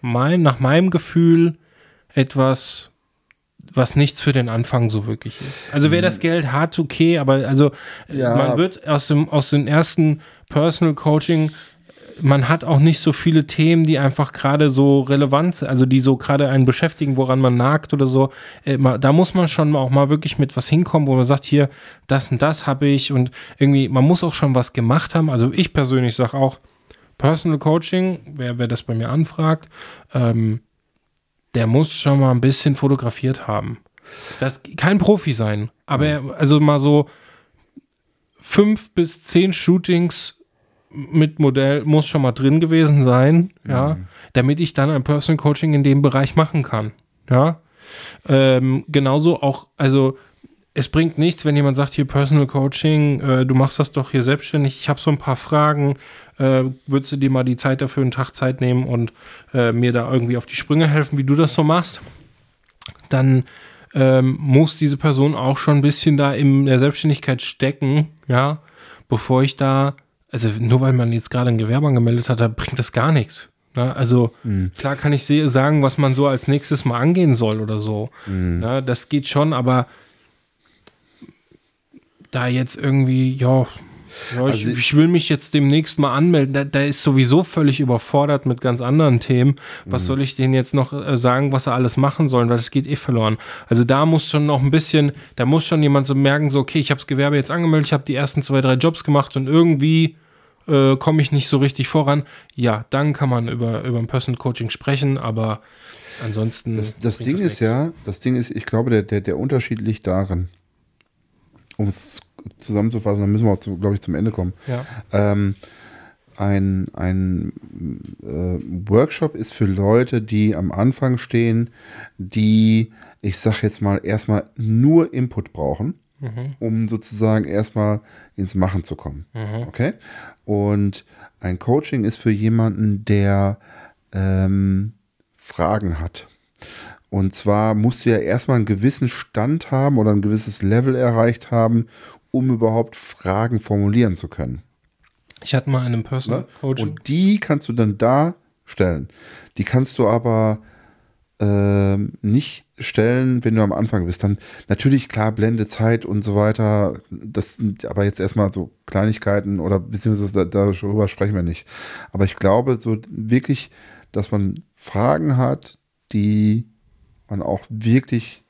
[SPEAKER 2] mein, nach meinem Gefühl etwas, was nichts für den Anfang so wirklich ist. Also wer das Geld hat, okay, aber also äh,
[SPEAKER 1] Ja.
[SPEAKER 2] man wird aus dem, aus dem ersten Personal Coaching man hat auch nicht so viele Themen, die einfach gerade so relevant sind, also die so gerade einen beschäftigen, woran man nagt oder so. Äh, da muss man schon auch mal wirklich mit was hinkommen, wo man sagt, hier, das und das habe ich und irgendwie, man muss auch schon was gemacht haben. Also ich persönlich sage auch, Personal Coaching, wer, wer das bei mir anfragt, ähm, der muss schon mal ein bisschen fotografiert haben. Das kein Profi sein, aber er- also mal so fünf bis zehn Shootings mit Modell muss schon mal drin gewesen sein, ja, damit ich dann ein Personal Coaching in dem Bereich machen kann, ja. Ähm, genauso auch, also es bringt nichts, wenn jemand sagt, hier Personal Coaching, äh, du machst das doch hier selbstständig, ich habe so ein paar Fragen, äh, würdest du dir mal die Zeit dafür, einen Tag Zeit nehmen und äh, mir da irgendwie auf die Sprünge helfen, wie du das so machst? Dann ähm, muss diese Person auch schon ein bisschen da in der Selbstständigkeit stecken, ja, bevor ich da also nur weil man jetzt gerade ein Gewerbe angemeldet hat, da bringt das gar nichts. Ne? Also klar kann ich sagen, was man so als nächstes mal angehen soll oder so. Ne? Das geht schon, aber da jetzt irgendwie, ja, ja ich,
[SPEAKER 1] Also
[SPEAKER 2] ich will mich jetzt demnächst mal anmelden. Da, der ist sowieso völlig überfordert mit ganz anderen Themen. Was soll ich denen jetzt noch äh, sagen, was sie alles machen sollen, weil das geht eh verloren. Also da muss schon noch ein bisschen, da muss schon jemand so merken, so, okay, ich habe das Gewerbe jetzt angemeldet, ich habe die ersten zwei, drei Jobs gemacht und irgendwie äh, komme ich nicht so richtig voran. Ja, dann kann man über, über ein Personal Coaching sprechen, aber ansonsten.
[SPEAKER 1] Das, das Ding ist ja, das Ding ist, ich glaube, der, der, der Unterschied liegt darin, um es zusammenzufassen, dann müssen wir auch, zu, glaube ich, zum Ende kommen.
[SPEAKER 2] Ja.
[SPEAKER 1] Ähm, ein ein äh, Workshop ist für Leute, die am Anfang stehen, die, ich sag jetzt mal, erstmal nur Input brauchen, um sozusagen erstmal ins Machen zu kommen. Okay? Und ein Coaching ist für jemanden, der ähm, Fragen hat. Und zwar musst du ja erstmal einen gewissen Stand haben oder ein gewisses Level erreicht haben, um überhaupt Fragen formulieren zu können.
[SPEAKER 2] Ich hatte mal in einem Personal
[SPEAKER 1] Ne?
[SPEAKER 2] Coaching.
[SPEAKER 1] Und die kannst du dann da stellen. Die kannst du aber ähm, nicht stellen, wenn du am Anfang bist. Dann natürlich klar Blende, Zeit und so weiter. Das sind aber jetzt erstmal so Kleinigkeiten oder beziehungsweise da, darüber sprechen wir nicht. Aber ich glaube so wirklich, dass man Fragen hat, die man auch wirklich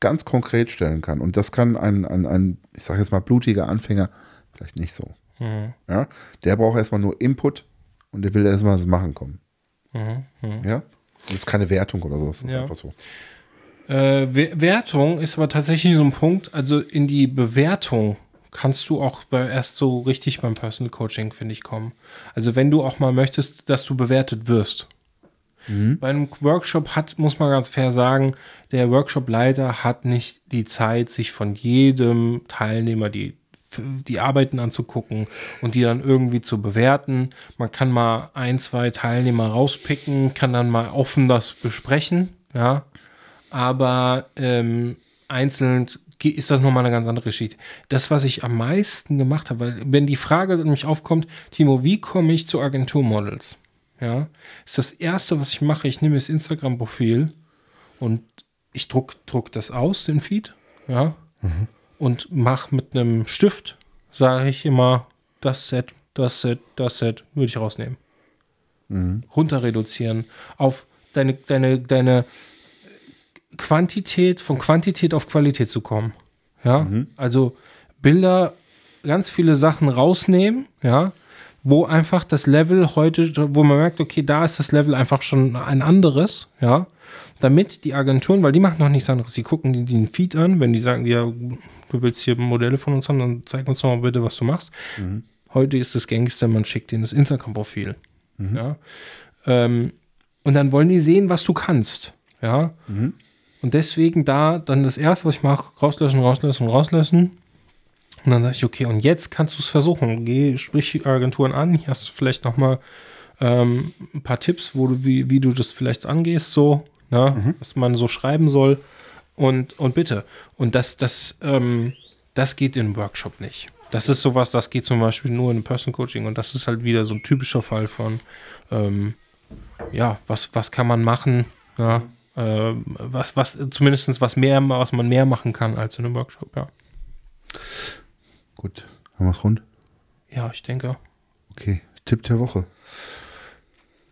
[SPEAKER 1] ganz konkret stellen kann. Und das kann ein, ein, ein ich sage jetzt mal, blutiger Anfänger vielleicht nicht so.
[SPEAKER 2] Mhm.
[SPEAKER 1] Ja? Der braucht erstmal nur Input und der will erstmal ins Machen kommen.
[SPEAKER 2] Mhm. Mhm.
[SPEAKER 1] Ja? Das ist keine Wertung oder so, das ist
[SPEAKER 2] Ja.
[SPEAKER 1] einfach so.
[SPEAKER 2] Äh, Wer- Wertung ist aber tatsächlich so ein Punkt. Also in die Bewertung kannst du auch bei, erst so richtig beim Personal Coaching, finde ich, kommen. Also wenn du auch mal möchtest, dass du bewertet wirst. Bei einem Workshop hat, muss man ganz fair sagen, der Workshop-Leiter hat nicht die Zeit, sich von jedem Teilnehmer die, die Arbeiten anzugucken und die dann irgendwie zu bewerten. Man kann mal ein, zwei Teilnehmer rauspicken, kann dann mal offen das besprechen, ja. Aber ähm, einzeln ist das nochmal eine ganz andere Geschichte. Das, was ich am meisten gemacht habe, weil wenn die Frage nämlich aufkommt, Timo, wie komme ich zu Agenturmodels? Ja, ist das erste, was ich mache, ich nehme das Instagram-Profil und ich druck, druck das aus, den Feed, ja, und mache mit einem Stift, sage ich immer, das Set, das Set, das Set, würde ich rausnehmen. Runter reduzieren auf deine, deine, deine Quantität, von Quantität auf Qualität zu kommen. Ja, also Bilder, ganz viele Sachen rausnehmen, ja, wo einfach das Level heute, wo man merkt, okay, da ist das Level einfach schon ein anderes, ja, damit die Agenturen, weil die machen noch nichts anderes, die gucken die, den Feed an, wenn die sagen, ja, du willst hier Modelle von uns haben, dann zeig uns doch mal bitte, was du machst. Heute ist das Gangster, man schickt denen das Instagram-Profil, ja, ähm, und dann wollen die sehen, was du kannst, ja, und deswegen da dann das erste, was ich mache, rauslösen, rauslösen, rauslösen. Und dann sage ich, okay, und jetzt kannst du es versuchen. Geh, sprich die Agenturen an. Hier hast du vielleicht noch mal ähm, ein paar Tipps, wo du, wie, wie du das vielleicht angehst, so, ne? was man so schreiben soll. Und, und bitte. Und das, das, ähm, das geht im Workshop nicht. Das ist sowas, das geht zum Beispiel nur in einem Person Coaching und das ist halt wieder so ein typischer Fall von, ähm, ja, was, was kann man machen, ja, ähm, was, was, zumindest was mehr, was man mehr machen kann als in einem Workshop, ja.
[SPEAKER 1] Gut, haben wir es rund?
[SPEAKER 2] Ja, ich denke.
[SPEAKER 1] Okay, Tipp der Woche.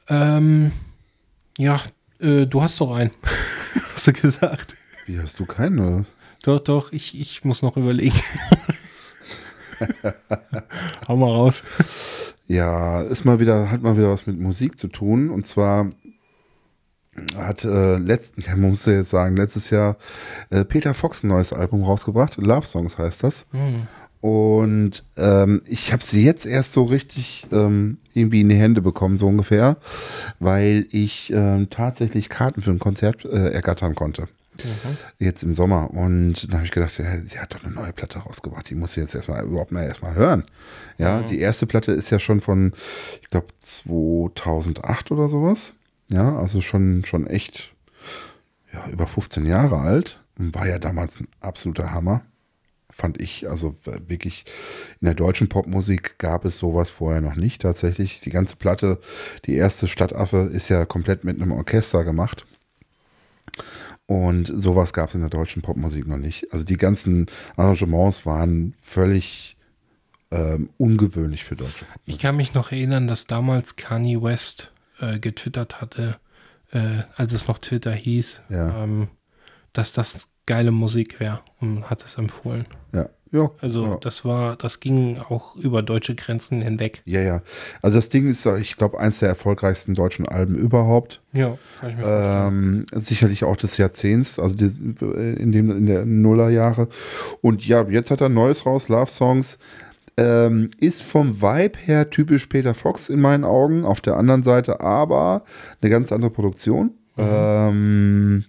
[SPEAKER 2] Ähm, ja, äh, du hast doch einen. hast du gesagt.
[SPEAKER 1] Wie hast du keinen, oder? was?
[SPEAKER 2] Doch, doch, ich, ich muss noch überlegen. Hau mal raus.
[SPEAKER 1] Ja, ist mal wieder, hat mal wieder was mit Musik zu tun. Und zwar hat äh, letzten, ja, man muss ja jetzt sagen, letztes Jahr äh, Peter Fox ein neues Album rausgebracht. Love Songs heißt das. Und ähm, ich habe sie jetzt erst so richtig ähm, irgendwie in die Hände bekommen, so ungefähr, weil ich ähm, tatsächlich Karten für ein Konzert äh, ergattern konnte. Jetzt im Sommer. Und dann habe ich gedacht, ja, sie hat doch eine neue Platte rausgebracht. Die muss ich jetzt erstmal überhaupt mal erstmal hören. Ja, die erste Platte ist ja schon von, ich glaube, 2008 oder sowas. Ja, also schon, schon echt ja, über 15 Jahre alt. War ja damals ein absoluter Hammer. fand ich. Also wirklich in der deutschen Popmusik gab es sowas vorher noch nicht tatsächlich. Die ganze Platte, die erste Stadtaffe, ist ja komplett mit einem Orchester gemacht. Und sowas gab es in der deutschen Popmusik noch nicht. Also die ganzen Arrangements waren völlig ähm, ungewöhnlich für Deutsche.
[SPEAKER 2] Ich kann mich noch erinnern, dass damals Kanye West äh, getwittert hatte, äh, als es noch Twitter hieß,
[SPEAKER 1] Ja.
[SPEAKER 2] ähm, dass das geile Musik wäre und hat es empfohlen.
[SPEAKER 1] Ja, ja.
[SPEAKER 2] Also
[SPEAKER 1] ja.
[SPEAKER 2] das war, das ging auch über deutsche Grenzen hinweg.
[SPEAKER 1] Ja, ja. Also das Ding ist, ich glaube, eins der erfolgreichsten deutschen Alben überhaupt.
[SPEAKER 2] Ja, kann ich mir vorstellen.
[SPEAKER 1] Ähm, sicherlich auch des Jahrzehnts, also die, in, dem, in der Nullerjahre. Und ja, jetzt hat er ein neues raus, Love Songs. Ähm, ist vom Vibe her typisch Peter Fox in meinen Augen. Auf der anderen Seite aber eine ganz andere Produktion. Ähm,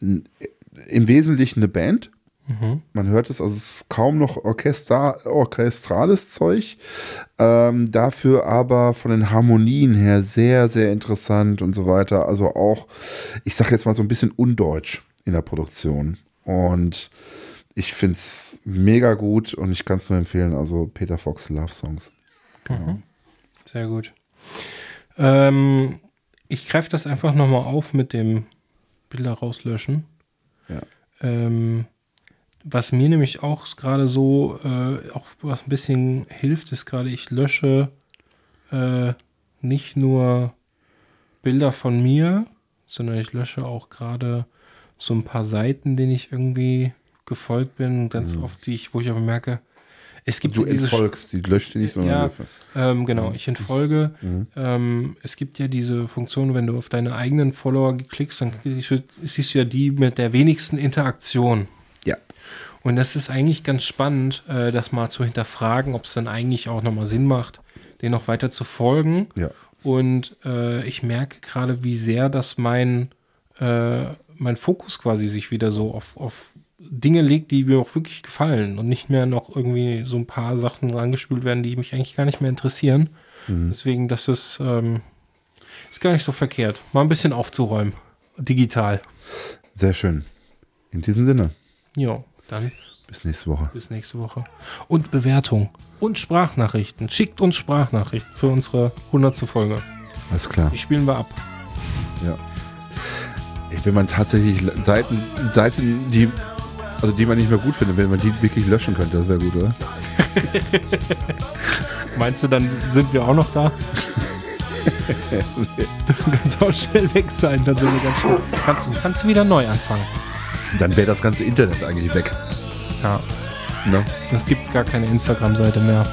[SPEAKER 1] Im Wesentlichen eine Band.
[SPEAKER 2] Mhm.
[SPEAKER 1] Man hört es, also es ist kaum noch Orchester, orchestrales Zeug. Ähm, dafür aber von den Harmonien her sehr, sehr interessant und so weiter. Also auch, ich sage jetzt mal so ein bisschen undeutsch in der Produktion. Und ich finde es mega gut und ich kann es nur empfehlen. Also Peter Fox Love Songs. Genau.
[SPEAKER 2] Sehr gut. Ähm, ich greife das einfach nochmal auf mit dem Bilder rauslöschen.
[SPEAKER 1] Ja.
[SPEAKER 2] Ähm, was mir nämlich auch gerade so, äh, auch was ein bisschen hilft, ist gerade, ich lösche äh, nicht nur Bilder von mir, sondern ich lösche auch gerade so ein paar Seiten, denen ich irgendwie gefolgt bin, ganz oft, die ich, wo ich aber merke, es gibt
[SPEAKER 1] Mhm. Du
[SPEAKER 2] ja diese
[SPEAKER 1] entfolgst, die löscht die nicht, sondern
[SPEAKER 2] Ja. Ähm, genau, ich entfolge. Ähm, es gibt ja diese Funktion, wenn du auf deine eigenen Follower klickst, dann siehst du- siehst du ja die mit der wenigsten Interaktion.
[SPEAKER 1] Ja.
[SPEAKER 2] Und das ist eigentlich ganz spannend, äh, das mal zu hinterfragen, ob es dann eigentlich auch nochmal Sinn macht, den noch weiter zu folgen.
[SPEAKER 1] Ja.
[SPEAKER 2] Und äh, ich merke gerade, wie sehr das mein, äh, mein Fokus quasi sich wieder so auf, auf Dinge legt, die mir auch wirklich gefallen und nicht mehr noch irgendwie so ein paar Sachen rangespült werden, die mich eigentlich gar nicht mehr interessieren. Deswegen, das ist, ähm, ist gar nicht so verkehrt. Mal ein bisschen aufzuräumen. Digital.
[SPEAKER 1] Sehr schön. In diesem Sinne,
[SPEAKER 2] Ja, dann
[SPEAKER 1] bis nächste Woche.
[SPEAKER 2] bis nächste Woche. Und Bewertung. Und Sprachnachrichten. Schickt uns Sprachnachrichten für unsere 100. Folge.
[SPEAKER 1] Alles klar.
[SPEAKER 2] Die spielen wir ab.
[SPEAKER 1] Ja. Wenn man tatsächlich Seiten, Seiten, die, also die man nicht mehr gut findet, wenn man die wirklich löschen könnte, das wäre gut, oder?
[SPEAKER 2] Meinst du, dann sind wir auch noch da? du kannst auch schnell weg sein, dann sind wir ganz schnell. Kannst, du- kannst du wieder neu anfangen.
[SPEAKER 1] Dann wäre das ganze Internet eigentlich weg.
[SPEAKER 2] Ja.
[SPEAKER 1] Ne?
[SPEAKER 2] Es gibt gar keine Instagram-Seite mehr.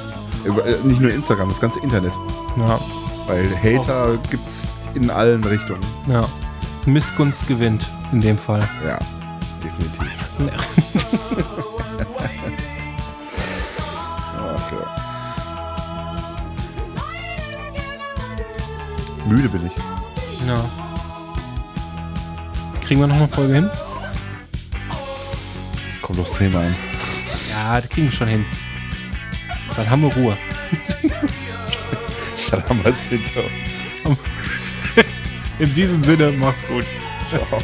[SPEAKER 1] Äh, Nicht nur Instagram, das ganze Internet.
[SPEAKER 2] Ja.
[SPEAKER 1] Weil Hater gibt's in allen Richtungen.
[SPEAKER 2] Ja. Missgunst gewinnt in dem Fall.
[SPEAKER 1] Ja, definitiv. Ja. Müde bin ich.
[SPEAKER 2] Ja. Kriegen wir noch eine Folge hin?
[SPEAKER 1] Kommt aufs Thema an.
[SPEAKER 2] Ja, das kriegen wir schon hin. Dann haben wir Ruhe.
[SPEAKER 1] Dann haben wir es hinter uns.
[SPEAKER 2] In diesem Sinne, macht's gut.
[SPEAKER 1] Ciao.